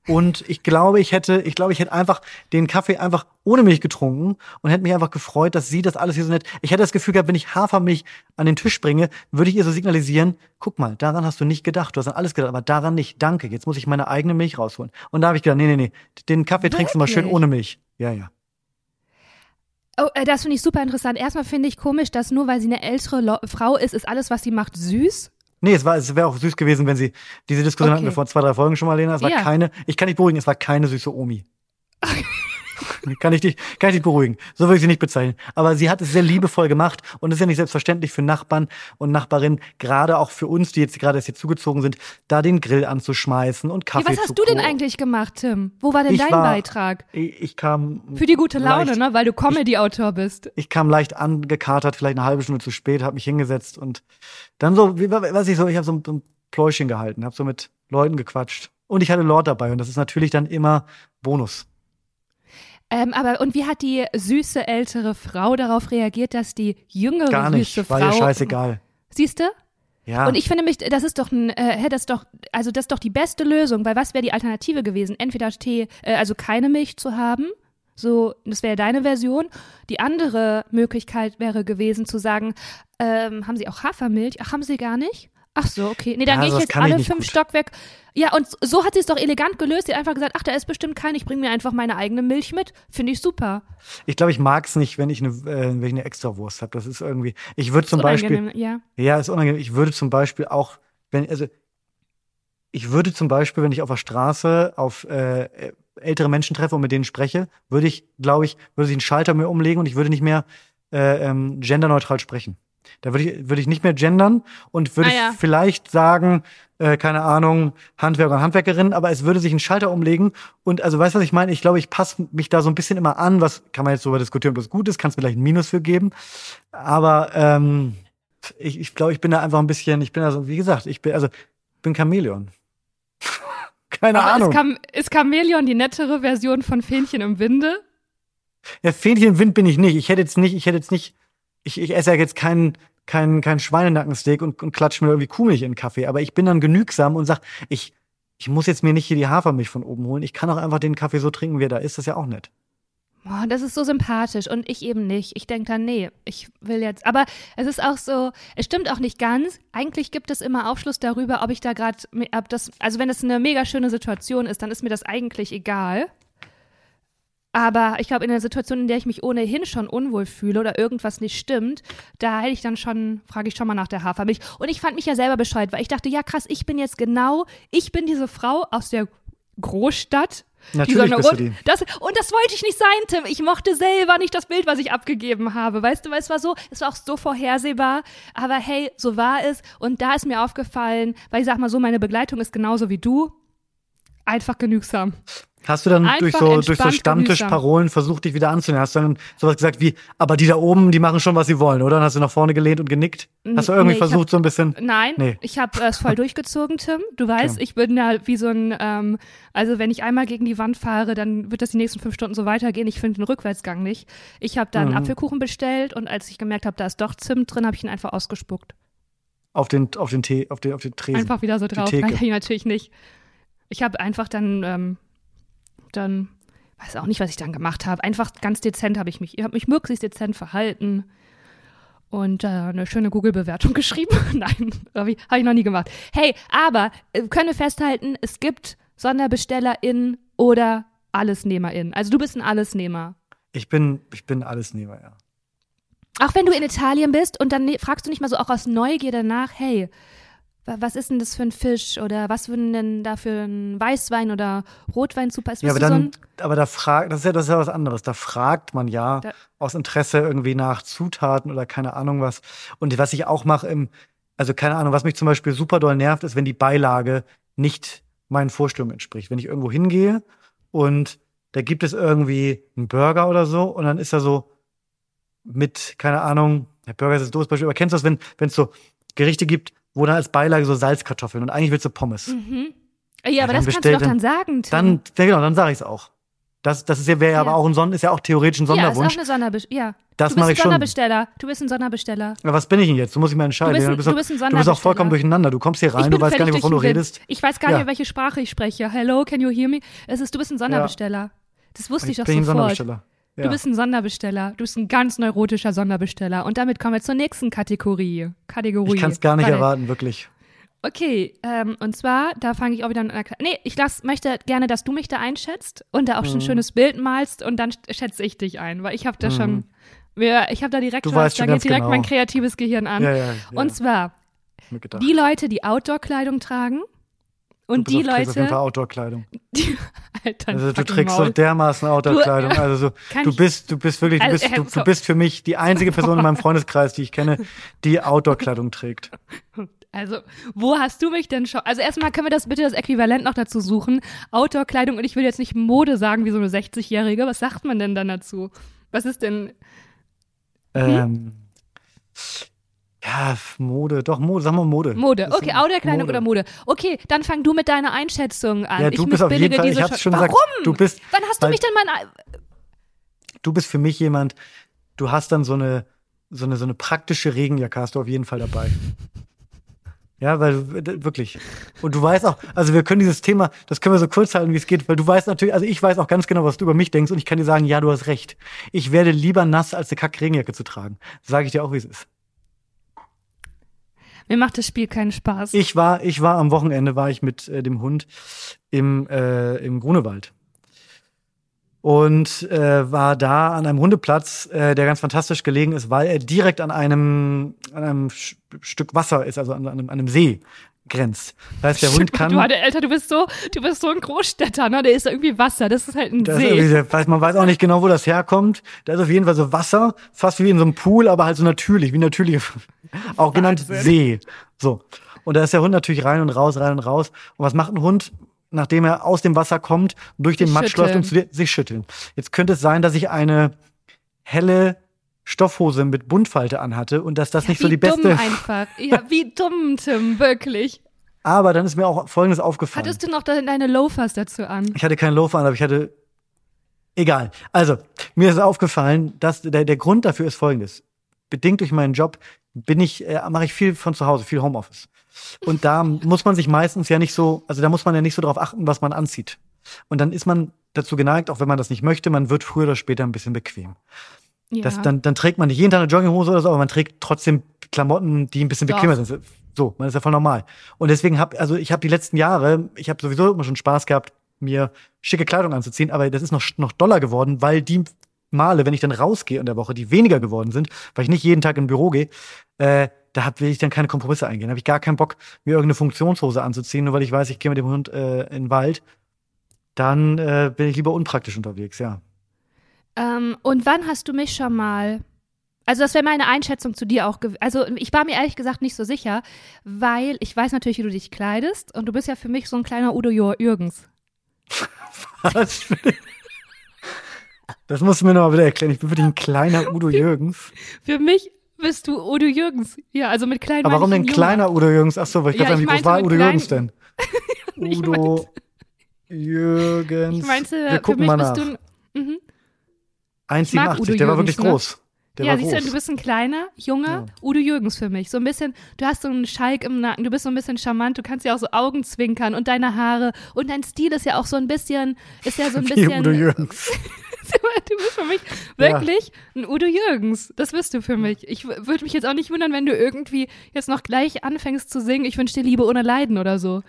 Speaker 1: und ich glaube, ich hätte, ich glaube, ich hätte einfach den Kaffee einfach ohne Milch getrunken und hätte mich einfach gefreut, dass sie das alles hier so nett. Ich hätte das Gefühl gehabt, wenn ich Hafermilch an den Tisch bringe, würde ich ihr so signalisieren, guck mal, daran hast du nicht gedacht, du hast an alles gedacht, aber daran nicht. Danke, jetzt muss ich meine eigene Milch rausholen. Und da habe ich gedacht, nee, nee, nee, den Kaffee trinkst du mal schön ohne Milch. Ja, ja.
Speaker 2: Oh, äh, das finde ich super interessant. Erstmal finde ich komisch, dass nur weil sie eine ältere Frau ist, ist alles, was sie macht, süß.
Speaker 1: Nee, es war, es wäre auch süß gewesen, wenn sie diese Diskussion okay. hatten wir vor zwei, drei Folgen schon mal, Lena. Es war ja. keine, ich kann dich beruhigen, es war keine süße Omi. (laughs) kann ich dich, kann ich dich beruhigen. So würde ich sie nicht bezeichnen. Aber sie hat es sehr liebevoll gemacht und es ist ja nicht selbstverständlich für Nachbarn und Nachbarinnen, gerade auch für uns, die jetzt gerade erst hier zugezogen sind, da den Grill anzuschmeißen und Kaffee ja,
Speaker 2: Was hast du denn eigentlich gemacht, Tim? Wo war denn ich dein war, Beitrag?
Speaker 1: Ich, ich, kam.
Speaker 2: Für die gute Laune, leicht, ne? Weil du Comedy-Autor bist.
Speaker 1: Ich kam leicht angekatert, vielleicht eine halbe Stunde zu spät, habe mich hingesetzt und dann so, wie, was ich so, ich habe so ein, so ein Pläuschen gehalten, habe so mit Leuten gequatscht. Und ich hatte Lord dabei und das ist natürlich dann immer Bonus.
Speaker 2: Ähm, aber und wie hat die süße ältere Frau darauf reagiert, dass die jüngere Gar nicht, süße
Speaker 1: war
Speaker 2: Frau?
Speaker 1: War ihr scheißegal.
Speaker 2: Siehst du? Ja. Und ich finde mich, das ist doch ein, äh, das ist doch, also das ist doch die beste Lösung, weil was wäre die Alternative gewesen? Entweder Tee, äh, also keine Milch zu haben, so, das wäre deine Version. Die andere Möglichkeit wäre gewesen zu sagen, ähm, haben Sie auch Hafermilch? Ach, haben Sie gar nicht? Ach so, okay. Nee, dann ja, gehe ich jetzt alle ich fünf gut. Stockwerk. Ja, und so hat sie es doch elegant gelöst. Sie hat einfach gesagt, ach, da ist bestimmt kein, ich bringe mir einfach meine eigene Milch mit. Finde ich super.
Speaker 1: Ich glaube, ich mag es nicht, wenn ich eine, äh, wenn ich eine Extrawurst habe. Das ist irgendwie. Ich würde zum Beispiel. Ja. ja, ist unangenehm. Ich würde zum Beispiel auch, wenn, also ich würde zum Beispiel, wenn ich auf der Straße auf äh, ältere Menschen treffe und mit denen spreche, würde ich, glaube ich, würde ich einen Schalter mir umlegen und ich würde nicht mehr äh, ähm, genderneutral sprechen. Da würde ich, würde ich nicht mehr gendern und würde ah, ja. vielleicht sagen, äh, keine Ahnung, Handwerker und Handwerkerin, aber es würde sich ein Schalter umlegen. Und also weißt du, was ich meine? Ich glaube, ich passe mich da so ein bisschen immer an. Was kann man jetzt darüber diskutieren, ob das gut ist? Kann es vielleicht ein Minus für geben. Aber ähm, ich, ich glaube, ich bin da einfach ein bisschen, ich bin also, wie gesagt, ich bin, also bin Chamäleon. (laughs) Keine aber Ahnung.
Speaker 2: Ist, Cham ist Chamäleon die nettere Version von Fähnchen im Winde?
Speaker 1: Ja, Fähnchen im Wind bin ich nicht. Ich hätte jetzt nicht, ich hätte jetzt nicht ich, ich esse ja jetzt keinen kein, kein Schweinenackensteak und, und klatsche mir irgendwie Kuhmilch in den Kaffee, aber ich bin dann genügsam und sag, ich ich muss jetzt mir nicht hier die Hafermilch von oben holen. Ich kann auch einfach den Kaffee so trinken, wie er da ist. Das ist ja auch nett.
Speaker 2: Oh, das ist so sympathisch und ich eben nicht. Ich denke dann, nee, ich will jetzt. Aber es ist auch so, es stimmt auch nicht ganz. Eigentlich gibt es immer Aufschluss darüber, ob ich da gerade, ob das, also wenn es eine mega schöne Situation ist, dann ist mir das eigentlich egal. Aber ich glaube, in der Situation, in der ich mich ohnehin schon unwohl fühle oder irgendwas nicht stimmt, da hätte ich dann schon, frage ich schon mal nach der Hafermilch. Und ich fand mich ja selber bescheuert, weil ich dachte, ja krass, ich bin jetzt genau, ich bin diese Frau aus der Großstadt,
Speaker 1: Natürlich bist du die.
Speaker 2: Das, und das wollte ich nicht sein, Tim. Ich mochte selber nicht das Bild, was ich abgegeben habe. Weißt du, weil es war so, es war auch so vorhersehbar. Aber hey, so war es. Und da ist mir aufgefallen, weil ich sag mal so, meine Begleitung ist genauso wie du. Einfach genügsam.
Speaker 1: Hast du dann durch so, durch so Stammtischparolen versucht, dich wieder anzunehmen? Hast du dann sowas gesagt wie, aber die da oben, die machen schon, was sie wollen, oder? Dann hast du nach vorne gelehnt und genickt? Hast du irgendwie nee, versucht,
Speaker 2: hab,
Speaker 1: so ein bisschen?
Speaker 2: Nein, nee. ich habe es voll (laughs) durchgezogen, Tim. Du weißt, okay. ich bin da wie so ein, ähm, also wenn ich einmal gegen die Wand fahre, dann wird das die nächsten fünf Stunden so weitergehen. Ich finde den Rückwärtsgang nicht. Ich habe da einen mhm. Apfelkuchen bestellt und als ich gemerkt habe, da ist doch Zimt drin, habe ich ihn einfach ausgespuckt.
Speaker 1: Auf den, auf den Tee, auf den, auf den Tresen.
Speaker 2: Einfach wieder so drauf. (laughs) Nein, natürlich nicht. Ich habe einfach dann, ähm, dann weiß auch nicht, was ich dann gemacht habe. Einfach ganz dezent habe ich mich, ich habe mich möglichst dezent verhalten und äh, eine schöne Google-Bewertung (laughs) geschrieben. Nein, habe ich, hab ich noch nie gemacht. Hey, aber äh, können wir festhalten, es gibt SonderbestellerInnen oder AllesnehmerInnen. Also du bist ein Allesnehmer.
Speaker 1: Ich bin, ich bin Allesnehmer, ja.
Speaker 2: Auch wenn du in Italien bist und dann ne, fragst du nicht mal so auch aus Neugier danach, hey, was ist denn das für ein Fisch oder was würden denn da für ein Weißwein oder Rotwein zu passen?
Speaker 1: Ja, aber dann, so aber da fragt, das ist ja, das ist ja was anderes. Da fragt man ja da, aus Interesse irgendwie nach Zutaten oder keine Ahnung was. Und was ich auch mache im, also keine Ahnung, was mich zum Beispiel super doll nervt, ist, wenn die Beilage nicht meinen Vorstellungen entspricht. Wenn ich irgendwo hingehe und da gibt es irgendwie einen Burger oder so und dann ist er so mit, keine Ahnung, der Burger ist das doofes Beispiel, aber kennst du das, wenn es so Gerichte gibt, wo dann als Beilage so Salzkartoffeln und eigentlich willst du Pommes.
Speaker 2: Mhm. Ja, ja, aber das kannst du doch dann sagen, Tim.
Speaker 1: Dann, ja, genau, dann sage ich es auch. Das, das ist ja, wäre ja. aber auch ein Son ist ja auch theoretisch ein Sonderwunsch.
Speaker 2: Ja, ist auch eine Sonderbesteller. Ja.
Speaker 1: Das mache ich schon.
Speaker 2: Sonderbesteller. Du bist ein Sonderbesteller.
Speaker 1: Ja, was bin ich denn jetzt? Du musst dich mal entscheiden.
Speaker 2: Du bist, ein, du bist, ein
Speaker 1: du bist auch vollkommen durcheinander. Du kommst hier rein, du weißt gar nicht, wovon du redest.
Speaker 2: Ich weiß gar nicht, welche Sprache ich spreche. Hello, can you hear me? Es ist, du bist ein Sonderbesteller. Das wusste ich, ich doch bin sofort. Ein Sonderbesteller. Ja. Du bist ein Sonderbesteller. Du bist ein ganz neurotischer Sonderbesteller. Und damit kommen wir zur nächsten Kategorie. Kategorie.
Speaker 1: Ich kann es gar nicht Warte. erwarten, wirklich.
Speaker 2: Okay, ähm, und zwar, da fange ich auch wieder an. Nee, ich lass, möchte gerne, dass du mich da einschätzt und da auch schon ein mhm. schönes Bild malst und dann schätze ich dich ein, weil ich habe da mhm. schon, ich habe da direkt
Speaker 1: du was,
Speaker 2: da
Speaker 1: geht
Speaker 2: direkt
Speaker 1: genau.
Speaker 2: mein kreatives Gehirn an.
Speaker 1: Ja, ja.
Speaker 2: Und zwar, die Leute, die Outdoor-Kleidung tragen und die Leute. Auf
Speaker 1: jeden Fall Outdoor-Kleidung. (laughs) Alter, also du trägst Maul. so dermaßen Outdoor-Kleidung. Also so, (laughs) du bist, du bist wirklich, du bist, du, du bist für mich die einzige Person in meinem Freundeskreis, die ich kenne, die Outdoor-Kleidung trägt.
Speaker 2: Also, wo hast du mich denn schon? Also, erstmal können wir das bitte das Äquivalent noch dazu suchen. Outdoor-Kleidung und ich will jetzt nicht Mode sagen wie so eine 60-Jährige. Was sagt man denn dann dazu? Was ist denn.
Speaker 1: Hm? Ähm, ja, Mode, doch, Mode, sag mal Mode.
Speaker 2: Mode, okay, Outdoor-Kleidung oder Mode. Okay, dann fang du mit deiner Einschätzung an.
Speaker 1: Ja, du ich bist auf jeden Fall, ich hab's schon
Speaker 2: Warum?
Speaker 1: gesagt. Du bist,
Speaker 2: Wann hast du mich denn mal.
Speaker 1: Du bist für mich jemand, du hast dann so eine, so eine, so eine praktische Regenjacke hast du auf jeden Fall dabei. Ja, weil wirklich. Und du weißt auch, also wir können dieses Thema, das können wir so kurz halten, wie es geht, weil du weißt natürlich, also ich weiß auch ganz genau, was du über mich denkst und ich kann dir sagen, ja, du hast recht. Ich werde lieber nass, als eine Kack-Regenjacke zu tragen. Sage ich dir auch, wie es ist.
Speaker 2: Mir macht das Spiel keinen Spaß.
Speaker 1: Ich war, ich war am Wochenende, war ich mit äh, dem Hund im, äh, im Grunewald und äh, war da an einem Hundeplatz, äh, der ganz fantastisch gelegen ist, weil er direkt an einem, an einem Stück Wasser ist, also an, an, einem, an einem See grenzt. Das heißt, der Hund kann.
Speaker 2: Du, Alter, du bist so, du bist so ein Großstädter, ne? Da ist irgendwie Wasser. Das ist halt ein
Speaker 1: das
Speaker 2: See.
Speaker 1: Ist weiß, man weiß auch nicht genau, wo das herkommt. Da ist auf jeden Fall so Wasser, fast wie in so einem Pool, aber halt so natürlich, wie natürlich, (laughs) auch genannt See. So. Und da ist der Hund natürlich rein und raus, rein und raus. Und was macht ein Hund? nachdem er aus dem Wasser kommt, durch den sich Matsch läuft und zu dir, sich schütteln. Jetzt könnte es sein, dass ich eine helle Stoffhose mit Buntfalte anhatte und dass das ja, nicht so die beste. Wie
Speaker 2: dumm einfach. Ja, wie dumm, Tim, wirklich.
Speaker 1: Aber dann ist mir auch Folgendes aufgefallen.
Speaker 2: Hattest du noch deine Loafers dazu an?
Speaker 1: Ich hatte keine Loafer an, aber ich hatte. Egal. Also, mir ist aufgefallen, dass der, der Grund dafür ist folgendes. Bedingt durch meinen Job bin ich, äh, mache ich viel von zu Hause, viel Homeoffice. Und da (laughs) muss man sich meistens ja nicht so, also da muss man ja nicht so drauf achten, was man anzieht. Und dann ist man dazu geneigt, auch wenn man das nicht möchte, man wird früher oder später ein bisschen bequem. Ja. Das, dann, dann trägt man nicht jeden Tag eine Jogginghose oder so, aber man trägt trotzdem Klamotten, die ein bisschen bequemer Doch. sind. So, man ist ja voll normal. Und deswegen habe also ich habe die letzten Jahre, ich habe sowieso immer schon Spaß gehabt, mir schicke Kleidung anzuziehen, aber das ist noch noch doller geworden, weil die Male, wenn ich dann rausgehe in der Woche, die weniger geworden sind, weil ich nicht jeden Tag im Büro gehe, äh, da hab, will ich dann keine Kompromisse eingehen. Da habe ich gar keinen Bock, mir irgendeine Funktionshose anzuziehen, nur weil ich weiß, ich gehe mit dem Hund äh, in den Wald. Dann äh, bin ich lieber unpraktisch unterwegs, ja.
Speaker 2: Ähm, und wann hast du mich schon mal also das wäre meine Einschätzung zu dir auch. Also ich war mir ehrlich gesagt nicht so sicher, weil ich weiß natürlich, wie du dich kleidest und du bist ja für mich so ein kleiner Udo Jürgens. (laughs)
Speaker 1: Was? Das musst du mir noch mal wieder erklären. Ich bin wirklich ein kleiner (laughs) Udo Jürgens.
Speaker 2: Für mich bist du Udo Jürgens. Ja, also mit kleinen.
Speaker 1: Aber warum denn kleiner Udo Jürgens? Ach so, weil ich ja, gerade wie groß war Udo Jürgens denn? (laughs) Udo Jürgens. Ich meinte, Wir gucken mal nach. Du, mhm. 1,87, der war wirklich ne? groß. Der
Speaker 2: ja, siehst du, du bist ein kleiner, junger ja. Udo Jürgens für mich. So ein bisschen, du hast so einen Schalk im Nacken, du bist so ein bisschen charmant, du kannst ja auch so Augen zwinkern und deine Haare und dein Stil ist ja auch so ein bisschen, ist ja so ein (laughs) bisschen. Wie Udo Jürgens. (laughs) du bist für mich wirklich ja. ein Udo Jürgens. Das bist du für mich. Ich würde mich jetzt auch nicht wundern, wenn du irgendwie jetzt noch gleich anfängst zu singen, ich wünsche dir Liebe ohne Leiden oder so.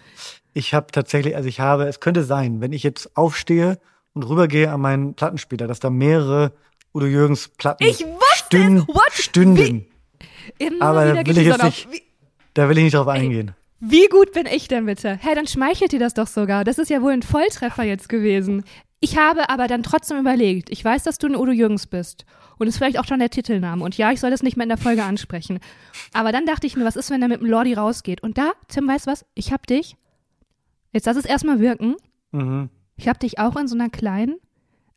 Speaker 1: Ich habe tatsächlich, also ich habe, es könnte sein, wenn ich jetzt aufstehe und rübergehe an meinen Plattenspieler, dass da mehrere Udo Jürgens Platten
Speaker 2: ich
Speaker 1: stünden. stünden. Aber da will ich jetzt nicht, da will ich nicht drauf eingehen.
Speaker 2: Wie gut bin ich denn bitte? Hey, dann schmeichelt dir das doch sogar. Das ist ja wohl ein Volltreffer jetzt gewesen. Ich habe aber dann trotzdem überlegt, ich weiß, dass du ein Udo Jürgens bist. Und ist vielleicht auch schon der Titelname. Und ja, ich soll das nicht mehr in der Folge ansprechen. Aber dann dachte ich mir, was ist, wenn er mit dem Lordi rausgeht? Und da, Tim, weißt du was? Ich hab dich. Jetzt lass es erstmal wirken. Mhm. Ich hab dich auch in so einer kleinen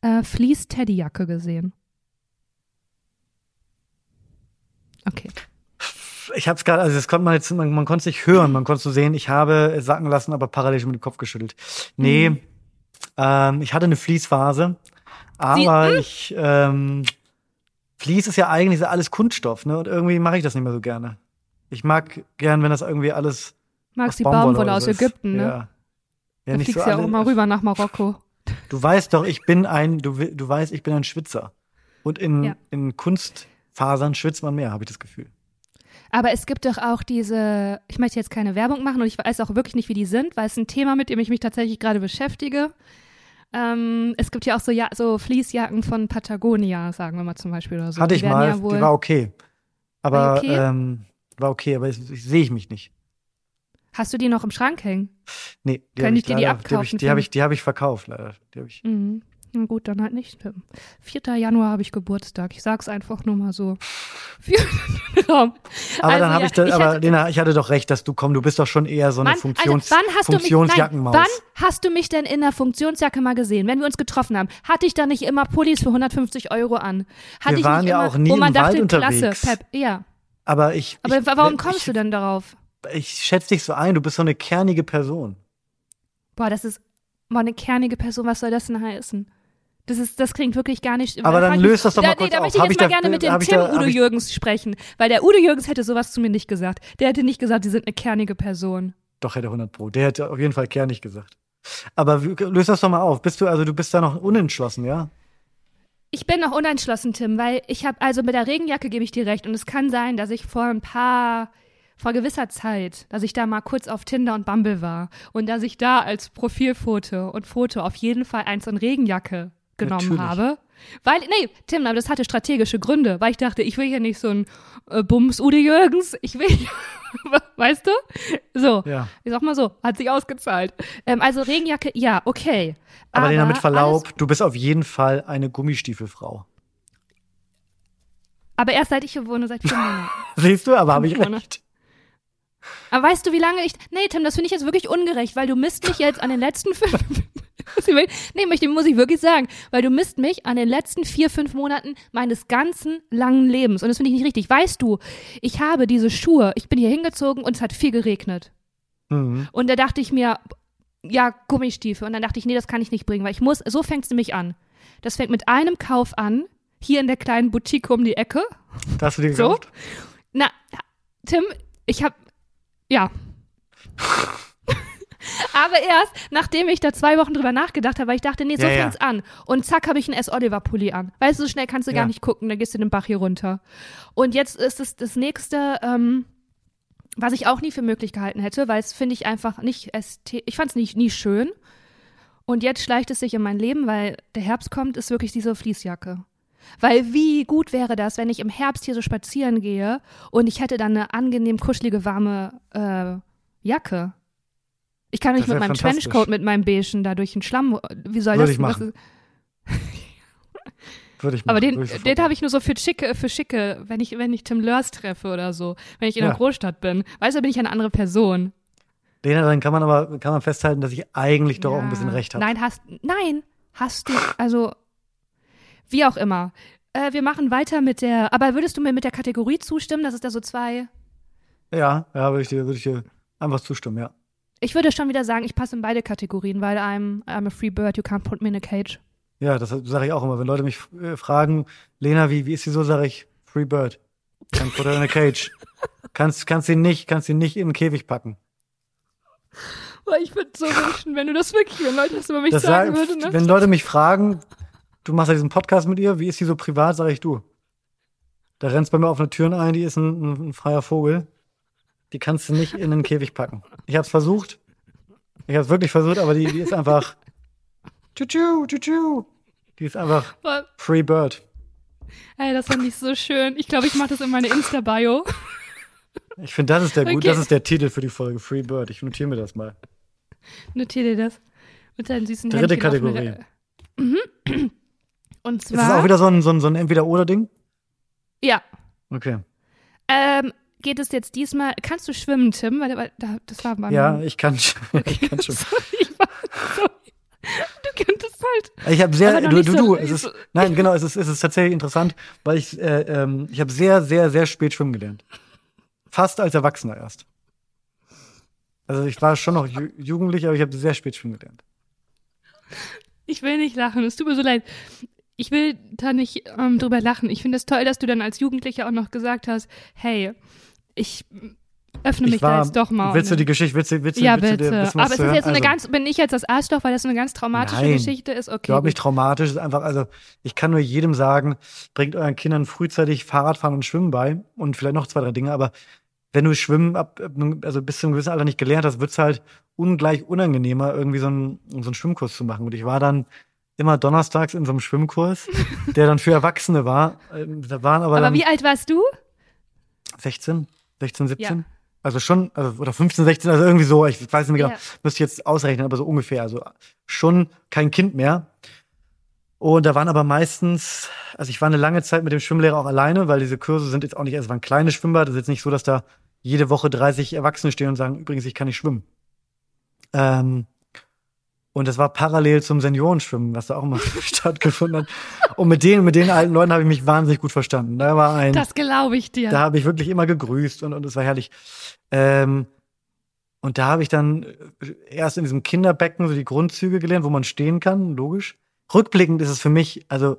Speaker 2: äh, Fleece-Teddy-Jacke gesehen. Okay.
Speaker 1: Ich habe es gerade, also das konnte man jetzt, man, man konnte es nicht hören, man konnte es so sehen. Ich habe es sacken lassen, aber parallel schon mit dem Kopf geschüttelt. Nee, mhm. ähm, ich hatte eine Fließphase, aber Sie, hm? ich ähm, Fließ ist ja eigentlich alles Kunststoff, ne? Und irgendwie mache ich das nicht mehr so gerne. Ich mag gern, wenn das irgendwie alles
Speaker 2: Magst die Baumwolle, Baumwolle aus Ägypten, ne? Ja. Ja, nicht fliegst so ja auch immer rüber nach Marokko.
Speaker 1: Du weißt doch, ich bin ein, du, du weißt, ich bin ein Schwitzer. Und in, ja. in Kunst Fasern schwitzt man mehr, habe ich das Gefühl.
Speaker 2: Aber es gibt doch auch diese, ich möchte jetzt keine Werbung machen und ich weiß auch wirklich nicht, wie die sind, weil es ein Thema, mit dem ich mich tatsächlich gerade beschäftige. Ähm, es gibt ja auch so, ja, so Fließjacken von Patagonia, sagen wir mal zum Beispiel oder so.
Speaker 1: Hatte ich mal, ja die war okay. Aber okay? Ähm, war okay, aber sehe ich mich nicht.
Speaker 2: Hast du die noch im Schrank hängen?
Speaker 1: Nee, die Kann ich dir die abkaufen? Die habe ich, die hab ich verkauft, leider. Die hab ich. Mhm.
Speaker 2: Na gut, dann halt nicht. 4. Januar habe ich Geburtstag. Ich sag's einfach nur mal so. (laughs)
Speaker 1: aber also, dann habe ja, ich, da, ich aber hatte, Lena, ich hatte doch recht, dass du komm, du bist doch schon eher so eine wann, Funktions, also, wann hast Funktionsjackenmaus.
Speaker 2: Du mich, nein, wann hast du mich denn in der Funktionsjacke mal gesehen, wenn wir uns getroffen haben? Hatte ich da nicht immer Pullis für 150 Euro an? Hatte
Speaker 1: wir waren ja immer, auch nie wo man im dachte, Wald unterwegs. Klasse, Pep,
Speaker 2: ja.
Speaker 1: Aber ich.
Speaker 2: Aber
Speaker 1: ich,
Speaker 2: warum kommst ich, du denn darauf?
Speaker 1: Ich schätze dich so ein, du bist so eine kernige Person.
Speaker 2: Boah, das ist, boah, eine kernige Person, was soll das denn heißen? Das, ist, das klingt wirklich gar nicht.
Speaker 1: Aber dann löst das doch mal da, kurz nee,
Speaker 2: da möchte ich jetzt mal gerne mit dem Tim da, Udo Jürgens sprechen, weil der Udo Jürgens hätte sowas zu mir nicht gesagt. Der hätte nicht gesagt, sie sind eine kernige Person.
Speaker 1: Doch, hätte 100 Pro. Der hätte auf jeden Fall kernig gesagt. Aber löst das doch mal auf. Bist du, also du bist da noch unentschlossen, ja?
Speaker 2: Ich bin noch unentschlossen, Tim, weil ich habe, also mit der Regenjacke gebe ich dir recht. Und es kann sein, dass ich vor ein paar, vor gewisser Zeit, dass ich da mal kurz auf Tinder und Bumble war und dass ich da als Profilfoto und Foto auf jeden Fall eins in Regenjacke genommen Natürlich. habe. Weil, nee, Tim, aber das hatte strategische Gründe, weil ich dachte, ich will hier nicht so ein äh, Bums-Ude Jürgens, ich will, (laughs) weißt du? So, ja. ich sag mal so, hat sich ausgezahlt. Ähm, also Regenjacke, ja, okay.
Speaker 1: Aber, aber Lena, mit Verlaub, du bist auf jeden Fall eine Gummistiefelfrau.
Speaker 2: Aber erst seit ich hier wohne, seit vier (laughs) Monaten.
Speaker 1: Siehst du, aber habe ich recht.
Speaker 2: Aber weißt du, wie lange ich. Nee, Tim, das finde ich jetzt wirklich ungerecht, weil du misst mich jetzt an den letzten fünf. (laughs) nee, möchte, muss ich wirklich sagen, weil du misst mich an den letzten vier, fünf Monaten meines ganzen langen Lebens. Und das finde ich nicht richtig. Weißt du, ich habe diese Schuhe, ich bin hier hingezogen und es hat viel geregnet. Mhm. Und da dachte ich mir, ja, Gummistiefel. Und dann dachte ich, nee, das kann ich nicht bringen, weil ich muss, so fängt es nämlich an. Das fängt mit einem Kauf an, hier in der kleinen Boutique um die Ecke.
Speaker 1: Da hast du gekauft?
Speaker 2: So. Na, Tim, ich habe, ja, (laughs) Aber erst, nachdem ich da zwei Wochen drüber nachgedacht habe, weil ich dachte, nee, so ja, fängt's ja. an. Und zack, habe ich einen S. Oliver-Pulli an. Weißt du, so schnell kannst du ja. gar nicht gucken, dann gehst du den Bach hier runter. Und jetzt ist es das nächste, ähm, was ich auch nie für möglich gehalten hätte, weil es finde ich einfach nicht ästhetisch, ich fand es nie, nie schön. Und jetzt schleicht es sich in mein Leben, weil der Herbst kommt, ist wirklich diese Fließjacke. Weil wie gut wäre das, wenn ich im Herbst hier so spazieren gehe und ich hätte dann eine angenehm kuschelige, warme äh, Jacke. Ich kann nicht mit meinem Trenchcoat, mit meinem Beigen da durch den Schlamm. Wie soll
Speaker 1: Würde
Speaker 2: das?
Speaker 1: Ich machen. (laughs) Würde ich
Speaker 2: machen. Aber den, den habe ich nur so für schicke, für schicke, wenn ich, wenn ich Tim Lörs treffe oder so, wenn ich in ja. der Großstadt bin. Weißt du, bin ich eine andere Person.
Speaker 1: Den dann kann man aber kann man festhalten, dass ich eigentlich doch ja. auch ein bisschen recht habe.
Speaker 2: Nein, hast nein, hast du also wie auch immer. Äh, wir machen weiter mit der. Aber würdest du mir mit der Kategorie zustimmen, dass es da so zwei?
Speaker 1: Ja, ja, würde ich dir, würde ich dir einfach zustimmen, ja.
Speaker 2: Ich würde schon wieder sagen, ich passe in beide Kategorien, weil I'm, I'm a free bird, you can't put me in a cage.
Speaker 1: Ja, das sage ich auch immer. Wenn Leute mich äh, fragen, Lena, wie, wie ist sie so, sage ich, free bird. Can't put her in a cage. (laughs) kannst, kannst sie nicht, kannst sie nicht in einen Käfig packen.
Speaker 2: Boah, ich würde so wünschen, wenn du das wirklich, wenn Leute das über mich das sagen würden.
Speaker 1: Ne? Wenn Leute mich fragen, du machst ja diesen Podcast mit ihr, wie ist sie so privat, sage ich du. Da rennst bei mir auf eine Türen ein, die ist ein, ein, ein freier Vogel. Die kannst du nicht in den Käfig packen. Ich habe es versucht. Ich habe es wirklich versucht, aber die, die ist einfach. (laughs) Tschu, tschu, Die ist einfach Was? Free Bird.
Speaker 2: Ey, das fand ich so schön. Ich glaube, ich mache das in meine Insta-Bio.
Speaker 1: Ich finde, das ist der okay. gut, das ist der Titel für die Folge, Free Bird. Ich notiere mir das mal.
Speaker 2: Notiere dir das. Mit deinen süßen
Speaker 1: Dritte Händchen Kategorie.
Speaker 2: Mhm. Und zwar.
Speaker 1: Ist das auch wieder so ein, so ein, so ein Entweder-Oder-Ding?
Speaker 2: Ja.
Speaker 1: Okay.
Speaker 2: Ähm, geht es jetzt diesmal, kannst du schwimmen, Tim? Weil, weil das war
Speaker 1: beim Ja, ich kann, okay. (laughs) ich kann (laughs) schwimmen. sorry, sorry.
Speaker 2: Du könntest halt.
Speaker 1: Ich habe sehr, du, du, du, es ist, nein, genau, es ist, es ist tatsächlich interessant, weil ich, äh, ähm, ich habe sehr, sehr, sehr spät schwimmen gelernt. Fast als Erwachsener erst. Also ich war schon noch jugendlich, aber ich habe sehr spät schwimmen gelernt.
Speaker 2: Ich will nicht lachen, es tut mir so leid ich will da nicht ähm, drüber lachen. Ich finde es das toll, dass du dann als Jugendlicher auch noch gesagt hast, hey, ich öffne mich war, da jetzt doch mal.
Speaker 1: Willst du die Geschichte, willst du, willst du,
Speaker 2: ja,
Speaker 1: willst
Speaker 2: bitte.
Speaker 1: Du
Speaker 2: Aber es ist jetzt so eine also, ganz, bin ich jetzt das Arschloch, weil das so eine ganz traumatische nein, Geschichte ist? Okay.
Speaker 1: Überhaupt nicht traumatisch, ist einfach, also ich kann nur jedem sagen, bringt euren Kindern frühzeitig Fahrradfahren und Schwimmen bei und vielleicht noch zwei, drei Dinge, aber wenn du Schwimmen ab, also bis zu einem gewissen Alter nicht gelernt hast, wird's halt ungleich unangenehmer, irgendwie so einen, so einen Schwimmkurs zu machen. Und ich war dann immer donnerstags in so einem Schwimmkurs, der dann für Erwachsene war. Ähm, da waren aber.
Speaker 2: Aber wie alt warst du?
Speaker 1: 16, 16, 17. Ja. Also schon, also, oder 15, 16, also irgendwie so, ich weiß nicht mehr genau, ja. müsste ich jetzt ausrechnen, aber so ungefähr, also schon kein Kind mehr. Und da waren aber meistens, also ich war eine lange Zeit mit dem Schwimmlehrer auch alleine, weil diese Kurse sind jetzt auch nicht, also es waren kleine Schwimmbad, das ist jetzt nicht so, dass da jede Woche 30 Erwachsene stehen und sagen, übrigens, ich kann nicht schwimmen. Ähm, und das war parallel zum Seniorenschwimmen, was da auch mal (laughs) stattgefunden hat. Und mit denen, mit den alten Leuten habe ich mich wahnsinnig gut verstanden. Da war ein.
Speaker 2: Das glaube ich dir.
Speaker 1: Da habe ich wirklich immer gegrüßt und, und es war herrlich. Ähm, und da habe ich dann erst in diesem Kinderbecken so die Grundzüge gelernt, wo man stehen kann, logisch. Rückblickend ist es für mich, also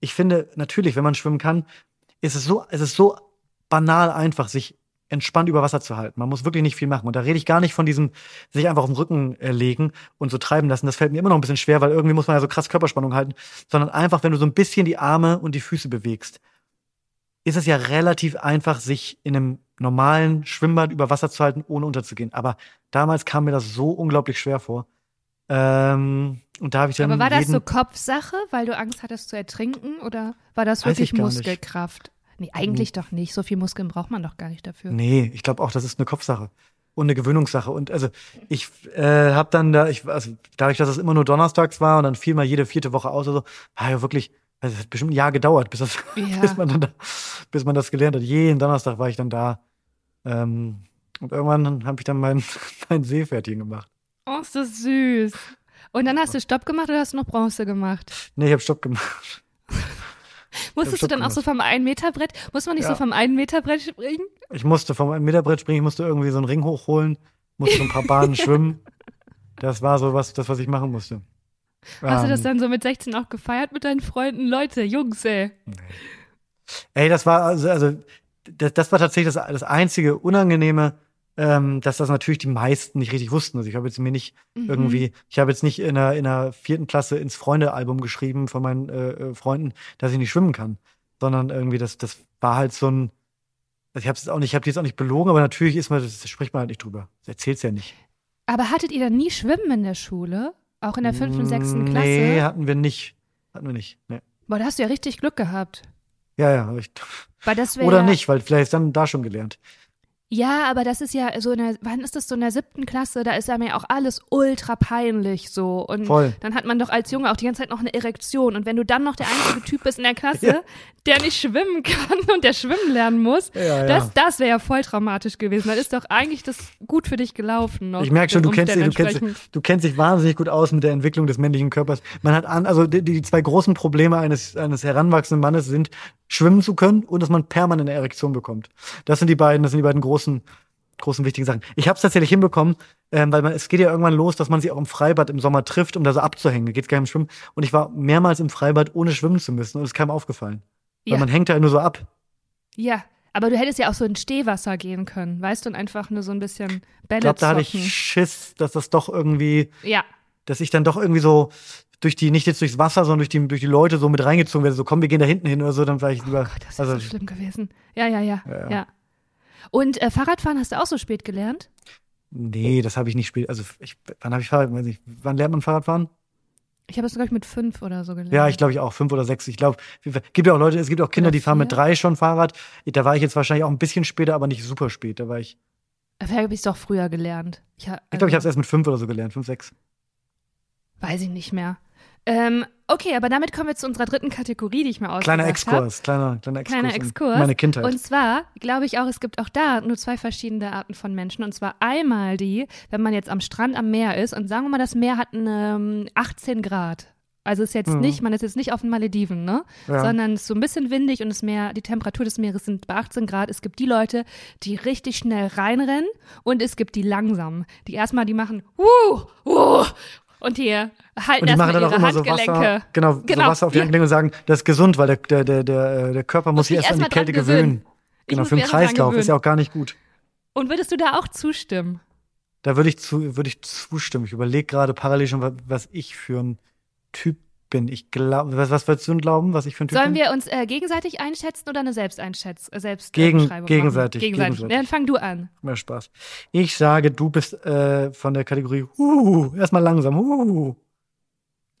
Speaker 1: ich finde natürlich, wenn man schwimmen kann, ist es so, ist es so banal einfach, sich entspannt über Wasser zu halten. Man muss wirklich nicht viel machen. Und da rede ich gar nicht von diesem sich einfach auf den Rücken äh, legen und so treiben lassen. Das fällt mir immer noch ein bisschen schwer, weil irgendwie muss man ja so krass Körperspannung halten. Sondern einfach, wenn du so ein bisschen die Arme und die Füße bewegst, ist es ja relativ einfach, sich in einem normalen Schwimmbad über Wasser zu halten, ohne unterzugehen. Aber damals kam mir das so unglaublich schwer vor. Ähm, und da habe ich dann.
Speaker 2: Aber war das so Kopfsache, weil du Angst hattest zu ertrinken? Oder war das wirklich Muskelkraft? Nee, eigentlich hm. doch nicht. So viel Muskeln braucht man doch gar nicht dafür.
Speaker 1: Nee, ich glaube auch, das ist eine Kopfsache und eine Gewöhnungssache. Und also ich äh, habe dann da, ich, also dadurch, dass es immer nur donnerstags war und dann fiel mal jede vierte Woche aus, also war ja wirklich, also es hat bestimmt ein Jahr gedauert, bis, das, (laughs) ja. bis, man dann da, bis man das gelernt hat. Jeden Donnerstag war ich dann da. Ähm, und irgendwann habe ich dann mein, (laughs) mein Seepferdchen gemacht.
Speaker 2: Oh, ist das süß. Und dann hast du Stopp gemacht oder hast du noch Bronze gemacht?
Speaker 1: Nee, ich habe Stopp gemacht.
Speaker 2: Musstest du dann auch so vom 1-Meter-Brett, muss man nicht ja. so vom 1-Meter-Brett springen?
Speaker 1: Ich musste vom 1-Meter-Brett springen, ich musste irgendwie so einen Ring hochholen, musste so ein paar Bahnen (laughs) schwimmen. Das war so was, das, was ich machen musste.
Speaker 2: Hast um, du das ähm. dann so mit 16 auch gefeiert mit deinen Freunden? Leute, Jungs, ey. Nee.
Speaker 1: Ey, das war, also, also das, das war tatsächlich das, das einzige Unangenehme ähm, dass das natürlich die meisten nicht richtig wussten. Also ich habe jetzt mir nicht mhm. irgendwie, ich habe jetzt nicht in einer, in einer vierten Klasse ins Freunde-Album geschrieben von meinen äh, äh Freunden, dass ich nicht schwimmen kann, sondern irgendwie das, das war halt so ein, also ich habe es auch nicht, ich habe die jetzt auch nicht belogen, aber natürlich ist man, das spricht man halt nicht drüber. Das erzählt's ja nicht.
Speaker 2: Aber hattet ihr dann nie Schwimmen in der Schule? Auch in der fünften, sechsten Klasse?
Speaker 1: Nee, hatten wir nicht. Hatten wir nicht. Nee.
Speaker 2: Boah, da hast du ja richtig Glück gehabt.
Speaker 1: Ja, ja. Ich,
Speaker 2: weil das (laughs)
Speaker 1: Oder nicht, weil vielleicht dann da schon gelernt.
Speaker 2: Ja, aber das ist ja so in der, wann ist das so in der siebten Klasse? Da ist ja mir auch alles ultra peinlich so. Und
Speaker 1: Voll.
Speaker 2: dann hat man doch als Junge auch die ganze Zeit noch eine Erektion. Und wenn du dann noch der einzige (laughs) Typ bist in der Klasse, ja. der nicht schwimmen kann (laughs) und der schwimmen lernen muss,
Speaker 1: ja,
Speaker 2: das, das wäre ja voll traumatisch gewesen. Dann ist doch eigentlich das gut für dich gelaufen. Noch
Speaker 1: ich merke schon, du kennst, dich, du, kennst, du kennst dich wahnsinnig gut aus mit der Entwicklung des männlichen Körpers. Man hat an, also die, die zwei großen Probleme eines, eines heranwachsenden Mannes sind, schwimmen zu können und dass man permanent eine Erektion bekommt. Das sind die beiden, das sind die beiden großen großen wichtigen Sachen. Ich habe es tatsächlich hinbekommen, ähm, weil man, es geht ja irgendwann los, dass man sich auch im Freibad im Sommer trifft, um da so abzuhängen. Da geht's gar nicht um Schwimmen. Und ich war mehrmals im Freibad, ohne schwimmen zu müssen. Und es kam aufgefallen. Ja. Weil man hängt da nur so ab.
Speaker 2: Ja, aber du hättest ja auch so in Stehwasser gehen können, weißt du, und einfach nur so ein bisschen
Speaker 1: Bälle Ich glaube, da hatte ich Schiss, dass das doch irgendwie,
Speaker 2: ja.
Speaker 1: dass ich dann doch irgendwie so durch die, nicht jetzt durchs Wasser, sondern durch die, durch die Leute so mit reingezogen werde. So, komm, wir gehen da hinten hin oder so, dann war ich lieber.
Speaker 2: Oh Gott, das ist also, so schlimm gewesen. Ja, ja, ja, ja. ja. Und äh, Fahrradfahren hast du auch so spät gelernt?
Speaker 1: Nee, das habe ich nicht spät. Also ich, wann habe ich Fahrrad? Weiß ich, wann lernt man Fahrradfahren?
Speaker 2: Ich habe es, glaube ich, mit fünf oder so gelernt.
Speaker 1: Ja, ich glaube ich auch, fünf oder sechs. Ich glaube, gibt ja auch Leute, es gibt auch Kinder, die fahren mit drei schon Fahrrad. Da war ich jetzt wahrscheinlich auch ein bisschen später, aber nicht super spät. Da war ich.
Speaker 2: Vielleicht habe ich es doch früher gelernt.
Speaker 1: Ich, also, ich glaube, ich habe es erst mit fünf oder so gelernt, fünf, sechs.
Speaker 2: Weiß ich nicht mehr. Ähm, okay, aber damit kommen wir zu unserer dritten Kategorie, die ich mir ausgedacht
Speaker 1: Kleiner Exkurs, kleiner, kleiner Exkurs.
Speaker 2: Kleiner Exkurs.
Speaker 1: Meine Kindheit.
Speaker 2: Und zwar glaube ich auch, es gibt auch da nur zwei verschiedene Arten von Menschen. Und zwar einmal die, wenn man jetzt am Strand am Meer ist und sagen wir mal, das Meer hat eine 18 ähm, Grad. Also ist jetzt mhm. nicht, man ist jetzt nicht auf den Malediven, ne? Ja. Sondern es ist so ein bisschen windig und das Meer, die Temperatur des Meeres sind bei 18 Grad. Es gibt die Leute, die richtig schnell reinrennen und es gibt die langsamen, die erstmal, die machen, uh, uh, und die halten und die machen dann auch immer so Wasser,
Speaker 1: genau, genau, so Wasser auf die Handgelenke und sagen, das ist gesund, weil der, der, der, der, der Körper muss sich erst an die Kälte gewöhnen. Genau, für den Kreislauf ist ja auch gar nicht gut.
Speaker 2: Und würdest du da auch zustimmen?
Speaker 1: Da würde ich, zu, würde ich zustimmen. Ich überlege gerade parallel schon, was ich für ein Typ bin. Ich glaube, was, was würdest du glauben, was ich für ein Typ
Speaker 2: Sollen
Speaker 1: bin?
Speaker 2: wir uns äh, gegenseitig einschätzen oder eine Selbsteinschätzung? Äh, Selbst
Speaker 1: Gegen, gegenseitig, gegenseitig.
Speaker 2: gegenseitig. Dann fang du an.
Speaker 1: Mehr Spaß. Ich sage, du bist äh, von der Kategorie, uh, erstmal langsam, uh.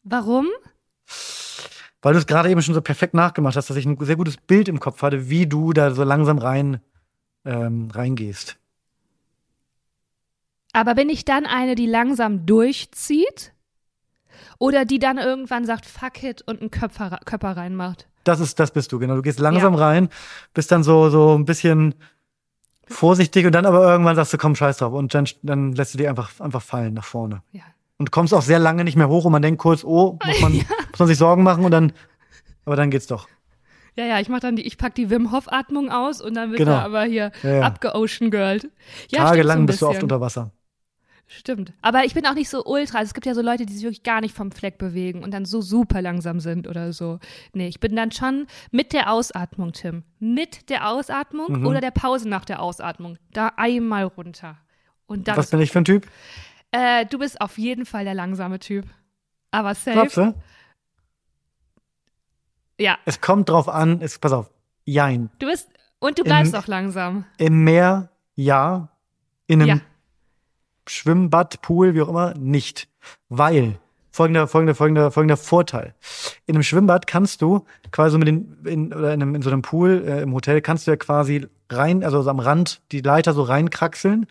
Speaker 2: Warum?
Speaker 1: Weil du es gerade eben schon so perfekt nachgemacht hast, dass ich ein sehr gutes Bild im Kopf hatte, wie du da so langsam rein ähm, reingehst.
Speaker 2: Aber bin ich dann eine, die langsam durchzieht? Oder die dann irgendwann sagt, fuck it und einen Köpfer, Köpfer reinmacht.
Speaker 1: Das ist, das bist du, genau. Du gehst langsam ja. rein, bist dann so, so ein bisschen vorsichtig und dann aber irgendwann sagst du, komm, scheiß drauf. Und dann, dann lässt du die einfach, einfach fallen nach vorne.
Speaker 2: Ja.
Speaker 1: Und kommst auch sehr lange nicht mehr hoch und man denkt kurz, oh, muss man, (laughs) ja. muss man sich Sorgen machen und dann, aber dann geht's doch.
Speaker 2: Ja, ja, ich mach dann die, ich pack die Wim Hof Atmung aus und dann wird genau. da aber hier ja, ja. abgeocean girled.
Speaker 1: Ja, Tagelang so bist du oft unter Wasser.
Speaker 2: Stimmt. Aber ich bin auch nicht so ultra. Also es gibt ja so Leute, die sich wirklich gar nicht vom Fleck bewegen und dann so super langsam sind oder so. Nee, ich bin dann schon mit der Ausatmung, Tim. Mit der Ausatmung mhm. oder der Pause nach der Ausatmung. Da einmal runter. Und dann
Speaker 1: Was bin ich für ein Typ?
Speaker 2: Äh, du bist auf jeden Fall der langsame Typ. Aber safe.
Speaker 1: Glaubst du?
Speaker 2: Ja.
Speaker 1: Es kommt drauf an, es, pass auf, jein.
Speaker 2: Du bist, und du bleibst Im, auch langsam.
Speaker 1: Im Meer, ja. In einem ja. Schwimmbad, Pool, wie auch immer, nicht. Weil, folgender, folgender, folgender, folgender Vorteil. In einem Schwimmbad kannst du quasi mit den, in, oder in, einem, in so einem Pool äh, im Hotel kannst du ja quasi rein, also so am Rand die Leiter so reinkraxeln.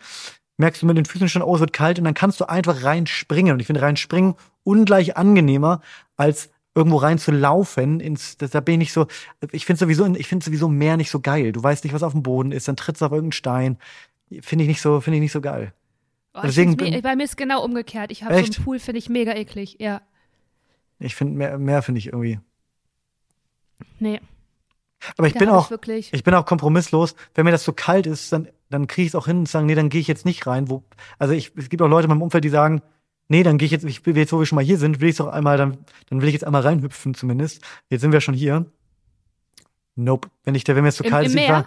Speaker 1: Merkst du mit den Füßen schon, oh, es wird kalt und dann kannst du einfach reinspringen. Und ich finde reinspringen ungleich angenehmer als irgendwo rein zu laufen ins da bin ich nicht so ich finde sowieso ich finde sowieso mehr nicht so geil du weißt nicht was auf dem Boden ist dann trittst du auf irgendeinen Stein finde ich nicht so finde ich nicht so geil
Speaker 2: Oh, Deswegen bin, bei mir ist genau umgekehrt. Ich habe so einen Pool, finde ich mega eklig, ja.
Speaker 1: Ich finde mehr, mehr finde ich irgendwie.
Speaker 2: Nee.
Speaker 1: Aber ich bin auch, ich, ich, bin auch kompromisslos. Wenn mir das so kalt ist, dann, dann kriege ich es auch hin und sagen, nee, dann gehe ich jetzt nicht rein. Wo, also ich, es gibt auch Leute in meinem Umfeld, die sagen, nee, dann gehe ich jetzt, ich jetzt, wo wir schon mal hier sind, will ich doch einmal, dann, dann will ich jetzt einmal reinhüpfen zumindest. Jetzt sind wir schon hier. Nope. Wenn ich, wenn mir das so
Speaker 2: Im,
Speaker 1: kalt ist,
Speaker 2: Meer?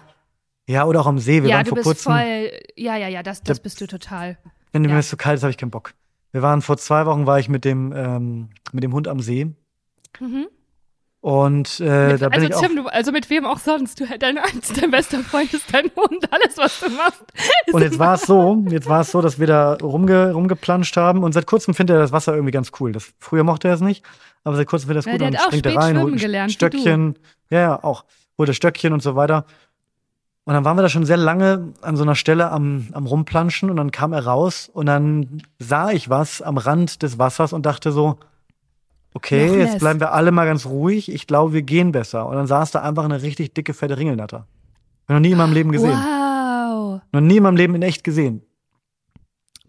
Speaker 1: Ja, oder auch am See. Wir
Speaker 2: ja,
Speaker 1: waren
Speaker 2: du
Speaker 1: vor kurzem.
Speaker 2: voll. Ja, ja, ja, das, das bist du total.
Speaker 1: Wenn
Speaker 2: Ja.
Speaker 1: mir ist zu kalt ist, habe ich keinen Bock. Wir waren vor zwei Wochen war ich mit dem ähm, mit dem Hund am See
Speaker 2: Mhm.
Speaker 1: und äh,
Speaker 2: Mit,
Speaker 1: da bin
Speaker 2: also
Speaker 1: ich auch.
Speaker 2: Tim, du, also mit wem auch sonst. Du, dein, dein bester Freund ist dein Hund. Alles, was du machst.
Speaker 1: Und jetzt war es so, jetzt war es so, dass wir da rumge, rumgeplanscht haben und seit kurzem findet er das Wasser irgendwie ganz cool. Das, früher mochte er es nicht, aber seit kurzem findet er es
Speaker 2: Ja,
Speaker 1: gut.
Speaker 2: der
Speaker 1: und
Speaker 2: hat auch
Speaker 1: springt er
Speaker 2: spät
Speaker 1: rein,
Speaker 2: schwimmen gelernt,
Speaker 1: Stöckchen. Ja, ja, auch. Holt das Stöckchen und so weiter. Und dann waren wir da schon sehr lange an so einer Stelle am, am Rumplanschen und dann kam er raus und dann sah ich was am Rand des Wassers und dachte so, okay, jetzt bleiben wir alle mal ganz ruhig. Ich glaube, wir gehen besser. Und dann saß da einfach eine richtig dicke, fette Ringelnatter. Hab noch nie in meinem Leben gesehen.
Speaker 2: Wow.
Speaker 1: Noch nie in meinem Leben in echt gesehen.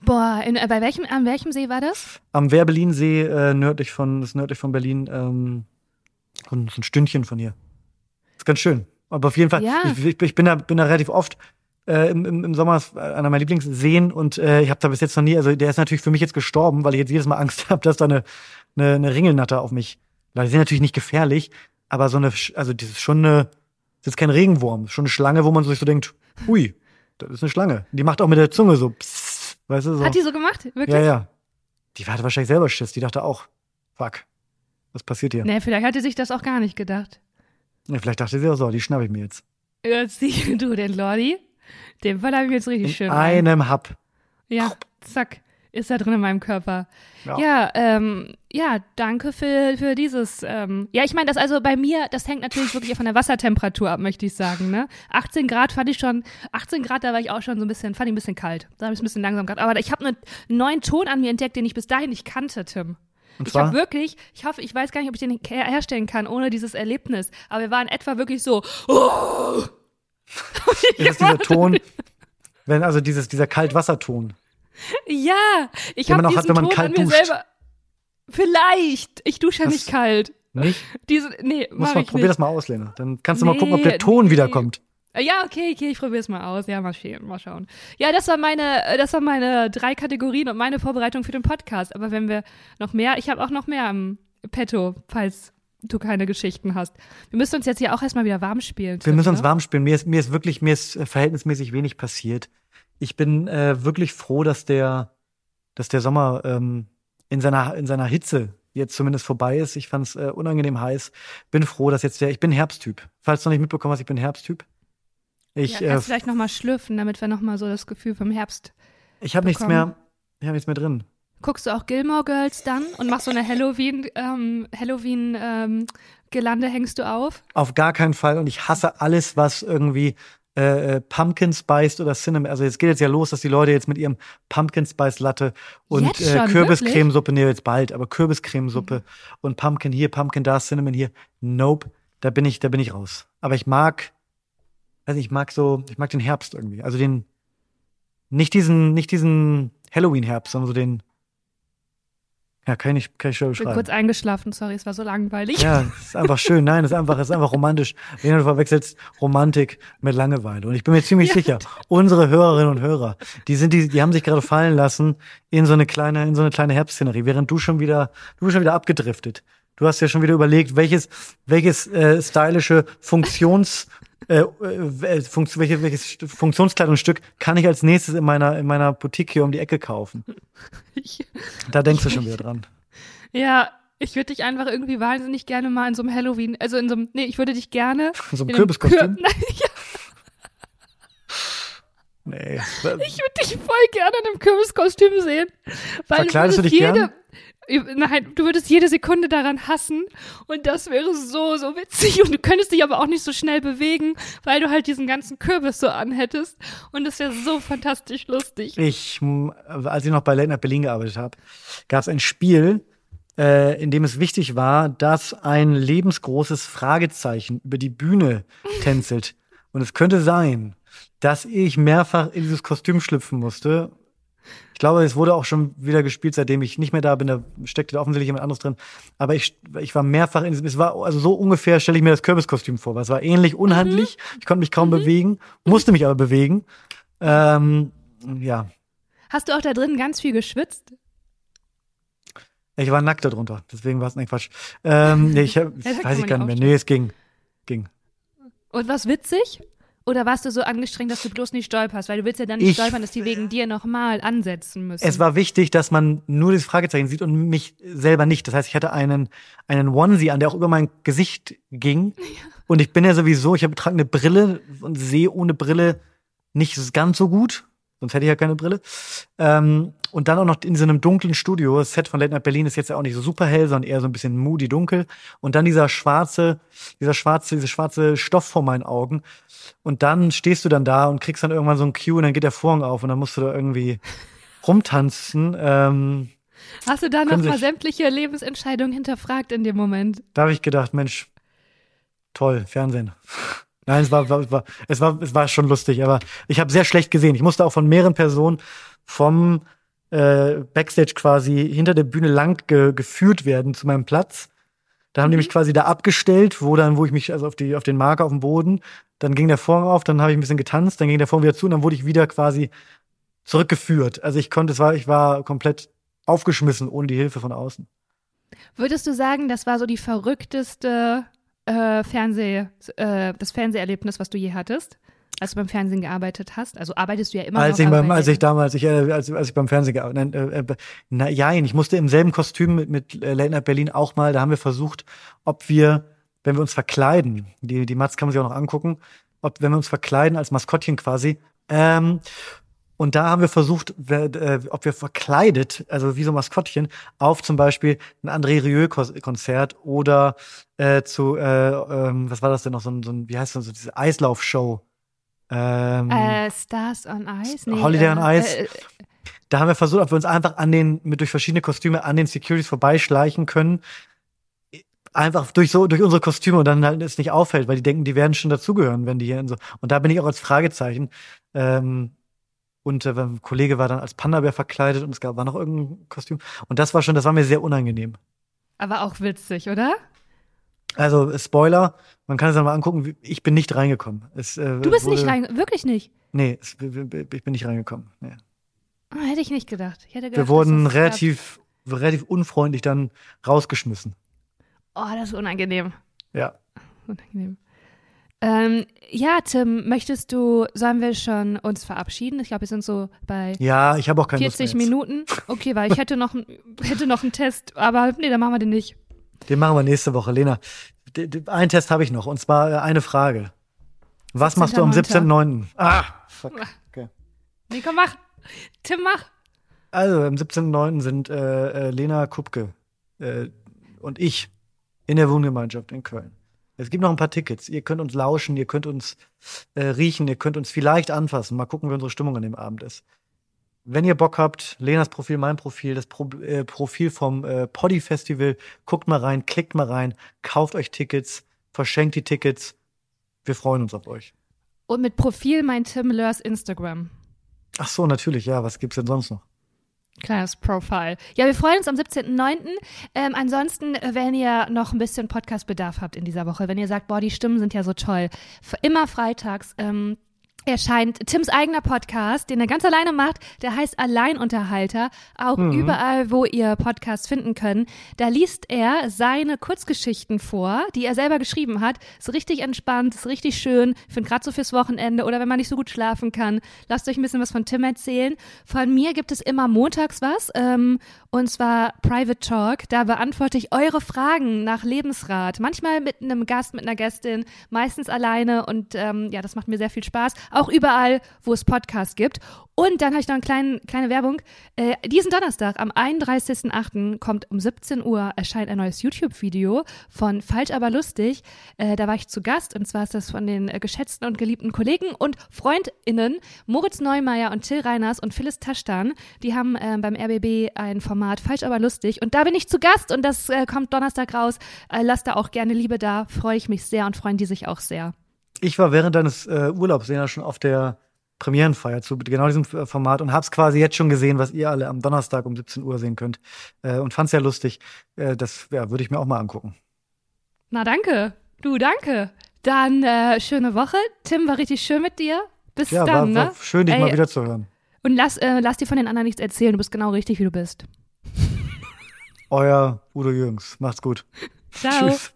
Speaker 2: Boah, in, äh, bei welchem, an welchem See war das?
Speaker 1: Am Werbelinsee, äh, nördlich von, das ist nördlich von Berlin, ähm, so ein Stündchen von hier. Ist ganz schön. Aber auf jeden Fall,
Speaker 2: Ja.
Speaker 1: ich, ich, bin da, bin da relativ oft äh, im, im, Sommer einer meiner Lieblingsseen und äh, ich habe da bis jetzt noch nie, also der ist natürlich für mich jetzt gestorben, weil ich jetzt jedes Mal Angst (laughs) habe, dass da eine, eine, eine Ringelnatter auf mich. Die sind natürlich nicht gefährlich, aber so eine, also das ist schon eine, das ist kein Regenwurm, schon eine Schlange, wo man sich so denkt, hui, das ist eine Schlange. Die macht auch mit der Zunge so, psst, weißt du, so.
Speaker 2: Hat die so gemacht? Wirklich?
Speaker 1: Ja, ja. Die hatte wahrscheinlich selber Schiss. Die dachte auch, fuck, was passiert hier?
Speaker 2: Nee, vielleicht hat die sich das auch gar nicht gedacht.
Speaker 1: Ja, vielleicht dachte sie auch so, die schnapp ich mir jetzt.
Speaker 2: Jetzt sieh du den Lordi. Den Fall habe ich mir jetzt richtig
Speaker 1: In
Speaker 2: schön rein.
Speaker 1: einem Hub.
Speaker 2: Ja, zack. Ist da drin in meinem Körper.
Speaker 1: Ja.
Speaker 2: Ja, ähm, ja, danke für, für dieses. Ähm, ja, ich meine, das also bei mir, das hängt natürlich wirklich von der Wassertemperatur ab, möchte ich sagen. Ne? 18 Grad fand ich schon, 18 Grad, da war ich auch schon so ein bisschen, fand ich ein bisschen kalt. Da habe ich es ein bisschen langsam gehabt. Aber ich habe einen neuen Ton an mir entdeckt, den ich bis dahin nicht kannte, Tim.
Speaker 1: Und
Speaker 2: Ich habe wirklich, ich hoffe, ich weiß gar nicht, ob ich den her herstellen kann ohne dieses Erlebnis. Aber wir waren etwa wirklich so, oh,
Speaker 1: ist (laughs) das dieser Ton, wenn, also dieses, dieser Kaltwasserton.
Speaker 2: ja, ich
Speaker 1: man
Speaker 2: habe diesen
Speaker 1: hat, wenn man
Speaker 2: Ton
Speaker 1: kalt
Speaker 2: an mir
Speaker 1: duscht.
Speaker 2: selber. Vielleicht. Ich dusche ja
Speaker 1: Das-
Speaker 2: nicht kalt.
Speaker 1: Nicht?
Speaker 2: Diese, nee,
Speaker 1: Muss
Speaker 2: mach
Speaker 1: mal,
Speaker 2: ich
Speaker 1: probier
Speaker 2: nicht.
Speaker 1: das mal aus, Lena. Dann kannst du mal gucken, ob
Speaker 2: Nee,
Speaker 1: der Ton
Speaker 2: nee.
Speaker 1: wiederkommt.
Speaker 2: Äh, Ja, okay, okay, ich probiere es mal aus. Ja, mal schauen, mal schauen. Ja, das war meine, äh, das waren meine drei Kategorien und meine Vorbereitung für den Podcast. Aber wenn wir noch mehr, ich habe auch noch mehr im Petto, falls du keine Geschichten hast. Wir müssen uns jetzt hier auch erstmal wieder warm spielen.
Speaker 1: Wir müssen uns
Speaker 2: ne?
Speaker 1: warm spielen. Mir ist, mir ist wirklich, mir ist äh, verhältnismäßig wenig passiert. Ich bin äh, wirklich froh, dass der, dass der Sommer ähm, in seiner, in seiner Hitze jetzt zumindest vorbei ist. Ich fand es äh, unangenehm heiß. Bin froh, dass jetzt der, ich bin Herbsttyp. Falls du noch nicht mitbekommen hast, ich bin Herbsttyp. Ich,
Speaker 2: ja,
Speaker 1: äh,
Speaker 2: kannst du vielleicht nochmal schlürfen, damit wir nochmal so das Gefühl vom Herbst.
Speaker 1: ich habe nichts mehr, ich habe nichts mehr drin.
Speaker 2: Guckst du auch Gilmore Girls dann und machst so eine Halloween, (laughs) ähm, Halloween, ähm, Gelande hängst du auf?
Speaker 1: Auf gar keinen Fall. Und ich hasse alles, was irgendwie äh, äh, Pumpkin Spiced oder Cinnamon. Also jetzt geht jetzt ja los, dass die Leute jetzt mit ihrem Pumpkin Spice Latte und äh,
Speaker 2: schon,
Speaker 1: Kürbiscremesuppe, nee, jetzt bald, aber Kürbiscremesuppe und Pumpkin hier, Pumpkin da, Cinnamon hier. Nope, da bin ich, da bin ich raus. Aber ich mag, also ich mag so, ich mag den Herbst irgendwie. Also den, nicht diesen, nicht diesen Halloween-Herbst, sondern so den, ja, kann ich, nicht- kann ich schon
Speaker 2: Ich bin
Speaker 1: beschreiben.
Speaker 2: kurz eingeschlafen, sorry, es war so langweilig.
Speaker 1: Ja, es ist einfach schön. Nein, es ist einfach, es ist einfach romantisch. Lena, du verwechselst Romantik mit Langeweile. Und ich bin mir ziemlich
Speaker 2: Ja.
Speaker 1: sicher, unsere Hörerinnen und Hörer, die sind, die, die haben sich gerade fallen lassen in so eine kleine, in so eine kleine Herbstszenerie, während du schon wieder, du bist schon wieder abgedriftet. Du hast ja schon wieder überlegt, welches, welches äh, stylische Funktions, äh, äh, Funkt, welches, welches Funktionskleidungsstück kann ich als nächstes in meiner, in meiner Boutique hier um die Ecke kaufen?
Speaker 2: Ich,
Speaker 1: Da denkst du schon wieder dran.
Speaker 2: ja, ich würde dich einfach irgendwie wahnsinnig gerne mal in so einem Halloween, also in so einem, nee, ich würde dich gerne.
Speaker 1: In (laughs) so einem
Speaker 2: in einem Kür-
Speaker 1: Kürbiskostüm? (laughs)
Speaker 2: Nein, ja,
Speaker 1: Nee.
Speaker 2: ich würde dich voll gerne in einem Kürbiskostüm sehen. Weil
Speaker 1: Verkleidest du dich
Speaker 2: jede, Nein, du würdest jede Sekunde daran hassen und das wäre so, so witzig und du könntest dich aber auch nicht so schnell bewegen, weil du halt diesen ganzen Kürbis so anhättest und das wäre so fantastisch lustig.
Speaker 1: Ich, m, als ich noch bei Late Night Berlin gearbeitet habe, gab es ein Spiel, äh, in dem es wichtig war, dass ein lebensgroßes Fragezeichen über die Bühne (laughs) tänzelt. Und es könnte sein, dass ich mehrfach in dieses Kostüm schlüpfen musste. Ich glaube, es wurde auch schon wieder gespielt, seitdem ich nicht mehr da bin. Da steckte da offensichtlich jemand anderes drin. Aber ich, ich war mehrfach in diesem, es war also so ungefähr, stelle ich mir das Kürbiskostüm vor, weil es war ähnlich unhandlich. Ich konnte mich kaum bewegen, musste mich aber bewegen. Ähm, ja,
Speaker 2: Hast du auch da drin ganz viel geschwitzt?
Speaker 1: Ich war nackt darunter, deswegen war es nicht Quatsch. Ähm, nee, ich hab, (laughs)
Speaker 2: Ja,
Speaker 1: weiß ich gar nicht mehr. Nee, es ging. Ging.
Speaker 2: Und was witzig? Oder warst du so angestrengt, dass du bloß nicht stolperst? Weil du willst ja dann nicht ich, stolpern, dass die wegen dir nochmal ansetzen müssen.
Speaker 1: Es war wichtig, dass man nur das Fragezeichen sieht und mich selber nicht. Das heißt, ich hatte einen, einen Onesie an, der auch über mein Gesicht ging. (laughs) Ja. Und ich bin ja sowieso, ich habe trage eine Brille und sehe ohne Brille nicht ganz so gut. Sonst hätte ich ja keine Brille. Ähm, und dann auch noch in so einem dunklen Studio. Das Set von Late Night Berlin ist jetzt ja auch nicht so super hell, sondern eher so ein bisschen moody dunkel. Und dann dieser schwarze, dieser schwarze, diese schwarze Stoff vor meinen Augen. Und dann stehst du dann da und kriegst dann irgendwann so ein Cue und dann geht der Vorhang auf und dann musst du da irgendwie rumtanzen. Ähm,
Speaker 2: Hast du da noch mal sämtliche Lebensentscheidungen hinterfragt in dem Moment?
Speaker 1: Da habe ich gedacht, Mensch, toll, Fernsehen. Nein, es war, war, es war, es war, es war schon lustig, aber ich habe sehr schlecht gesehen. Ich musste auch von mehreren Personen vom äh, Backstage quasi hinter der Bühne lang ge geführt werden zu meinem Platz. Da haben mhm. die mich quasi da abgestellt, wo dann, wo ich mich, also auf die, auf den Marker auf dem Boden, dann ging der Vorhang auf, dann habe ich ein bisschen getanzt, dann ging der Vorhang wieder zu und dann wurde ich wieder quasi zurückgeführt. Also ich konnte, es war, ich war komplett aufgeschmissen ohne die Hilfe von außen.
Speaker 2: Würdest du sagen, das war so die verrückteste äh, Fernseh, äh, das Fernseherlebnis, was du je hattest? als du beim Fernsehen gearbeitet hast? Also arbeitest du ja immer
Speaker 1: als
Speaker 2: noch.
Speaker 1: Ich beim, als ich damals, ich, äh, als, als ich beim Fernsehen gearbeitet äh, äh, na, nein, ich musste im selben Kostüm mit, mit äh, Late Night Berlin auch mal, da haben wir versucht, ob wir, wenn wir uns verkleiden, die, die Mats kann man sich auch noch angucken, ob, wenn wir uns verkleiden als Maskottchen quasi, ähm, und da haben wir versucht, äh, ob wir verkleidet, also wie so Maskottchen, auf zum Beispiel ein André Rieu-Konzert oder äh, zu, äh, ähm, was war das denn noch, so ein, so ein wie heißt das, so diese Eislaufshow
Speaker 2: ähm, äh, Stars on Ice?
Speaker 1: Nee, Holiday on äh, Ice. Äh, da haben wir versucht, ob wir uns einfach an den, mit durch verschiedene Kostüme an den Securities vorbeischleichen können. Einfach durch so, durch unsere Kostüme und dann halt es nicht auffällt, weil die denken, die werden schon dazugehören, wenn die hier in so. Und da bin ich auch als Fragezeichen. Ähm, und äh, ein Kollege war dann als Panda-Bär verkleidet und es gab, war noch irgendein Kostüm. Und das war schon, das war mir sehr unangenehm.
Speaker 2: Aber auch witzig, oder?
Speaker 1: Also Spoiler, man kann es dann mal angucken, ich bin nicht reingekommen. Es,
Speaker 2: äh, du bist wurde, nicht reingekommen, wirklich nicht?
Speaker 1: Nee, es, ich bin nicht reingekommen. Nee.
Speaker 2: Oh, hätte ich nicht gedacht. Ich hätte
Speaker 1: gedacht Wir wurden relativ, relativ unfreundlich dann rausgeschmissen.
Speaker 2: Oh, das ist unangenehm.
Speaker 1: Ja.
Speaker 2: Unangenehm. Ähm, ja, Tim, möchtest du, sollen wir schon uns verabschieden? Ich glaube, wir sind so bei
Speaker 1: ja, ich auch
Speaker 2: 40 Minuten. Okay, weil ich hätte noch, hätte noch einen Test, aber nee, dann machen wir den nicht.
Speaker 1: Den machen wir nächste Woche, Lena. Einen Test habe ich noch, und zwar äh, eine Frage. Was machst du am 17.9.? Ah, fuck. Okay.
Speaker 2: Nee, komm, mach. Tim, mach.
Speaker 1: Also, am 17.9. sind äh, äh, Lena Kupke äh, und ich in der Wohngemeinschaft in Köln. Es gibt noch ein paar Tickets. Ihr könnt uns lauschen, ihr könnt uns äh, riechen, ihr könnt uns vielleicht anfassen. Mal gucken, wie unsere Stimmung an dem Abend ist. Wenn ihr Bock habt, Lenas Profil, mein Profil, das Pro äh, Profil vom äh, Poddy Festival, guckt mal rein, klickt mal rein, kauft euch Tickets, verschenkt die Tickets. Wir freuen uns auf euch.
Speaker 2: Und mit Profil mein Tim Lörs Instagram.
Speaker 1: Ach so, natürlich, ja. Was gibt's denn sonst noch?
Speaker 2: Kleines Profile. Ja, wir freuen uns am 17.09. Ähm, ansonsten, äh, wenn ihr noch ein bisschen Podcastbedarf habt in dieser Woche, wenn ihr sagt, boah, die Stimmen sind ja so toll, immer freitags ähm, erscheint Tims eigener Podcast, den er ganz alleine macht. Der heißt Alleinunterhalter. Auch mhm. überall, wo ihr Podcasts finden könnt. Da liest er seine Kurzgeschichten vor, die er selber geschrieben hat. Ist richtig entspannt, ist richtig schön. Ich finde gerade so fürs Wochenende oder wenn man nicht so gut schlafen kann. Lasst euch ein bisschen was von Tim erzählen. Von mir gibt es immer montags was. Ähm, und zwar Private Talk. Da beantworte ich eure Fragen nach Lebensrat. Manchmal mit einem Gast, mit einer Gästin, meistens alleine. Und ähm, ja, das macht mir sehr viel Spaß auch überall, wo es Podcasts gibt. Und dann habe ich noch eine kleine, kleine Werbung. Äh, diesen Donnerstag, am 31.08. kommt um 17 Uhr, erscheint ein neues YouTube-Video von Falsch aber lustig. Äh, da war ich zu Gast und zwar ist das von den äh, geschätzten und geliebten Kollegen und FreundInnen Moritz Neumeier und Till Reiners und Phyllis Taschtan. Die haben äh, beim RBB ein Format Falsch aber lustig und da bin ich zu Gast und das äh, kommt Donnerstag raus. Äh, lasst da auch gerne Liebe da, freue ich mich sehr und freuen die sich auch sehr.
Speaker 1: Ich war während deines äh, Urlaubs ja schon auf der Premierenfeier zu genau diesem äh, Format und hab's quasi jetzt schon gesehen, was ihr alle am Donnerstag um 17 Uhr sehen könnt. Äh, und fand's sehr lustig. Äh, das ja, würde ich mir auch mal angucken.
Speaker 2: Na danke. Du, danke. Dann äh, schöne Woche. Tim, war richtig schön mit dir. Bis ja, dann. War, war
Speaker 1: ne? schön, dich Ey, mal wieder zu hören.
Speaker 2: Und lass, äh, lass dir von den anderen nichts erzählen. Du bist genau richtig, wie du bist.
Speaker 1: Euer Udo Jürgens. Macht's gut.
Speaker 2: Ciao. Tschüss.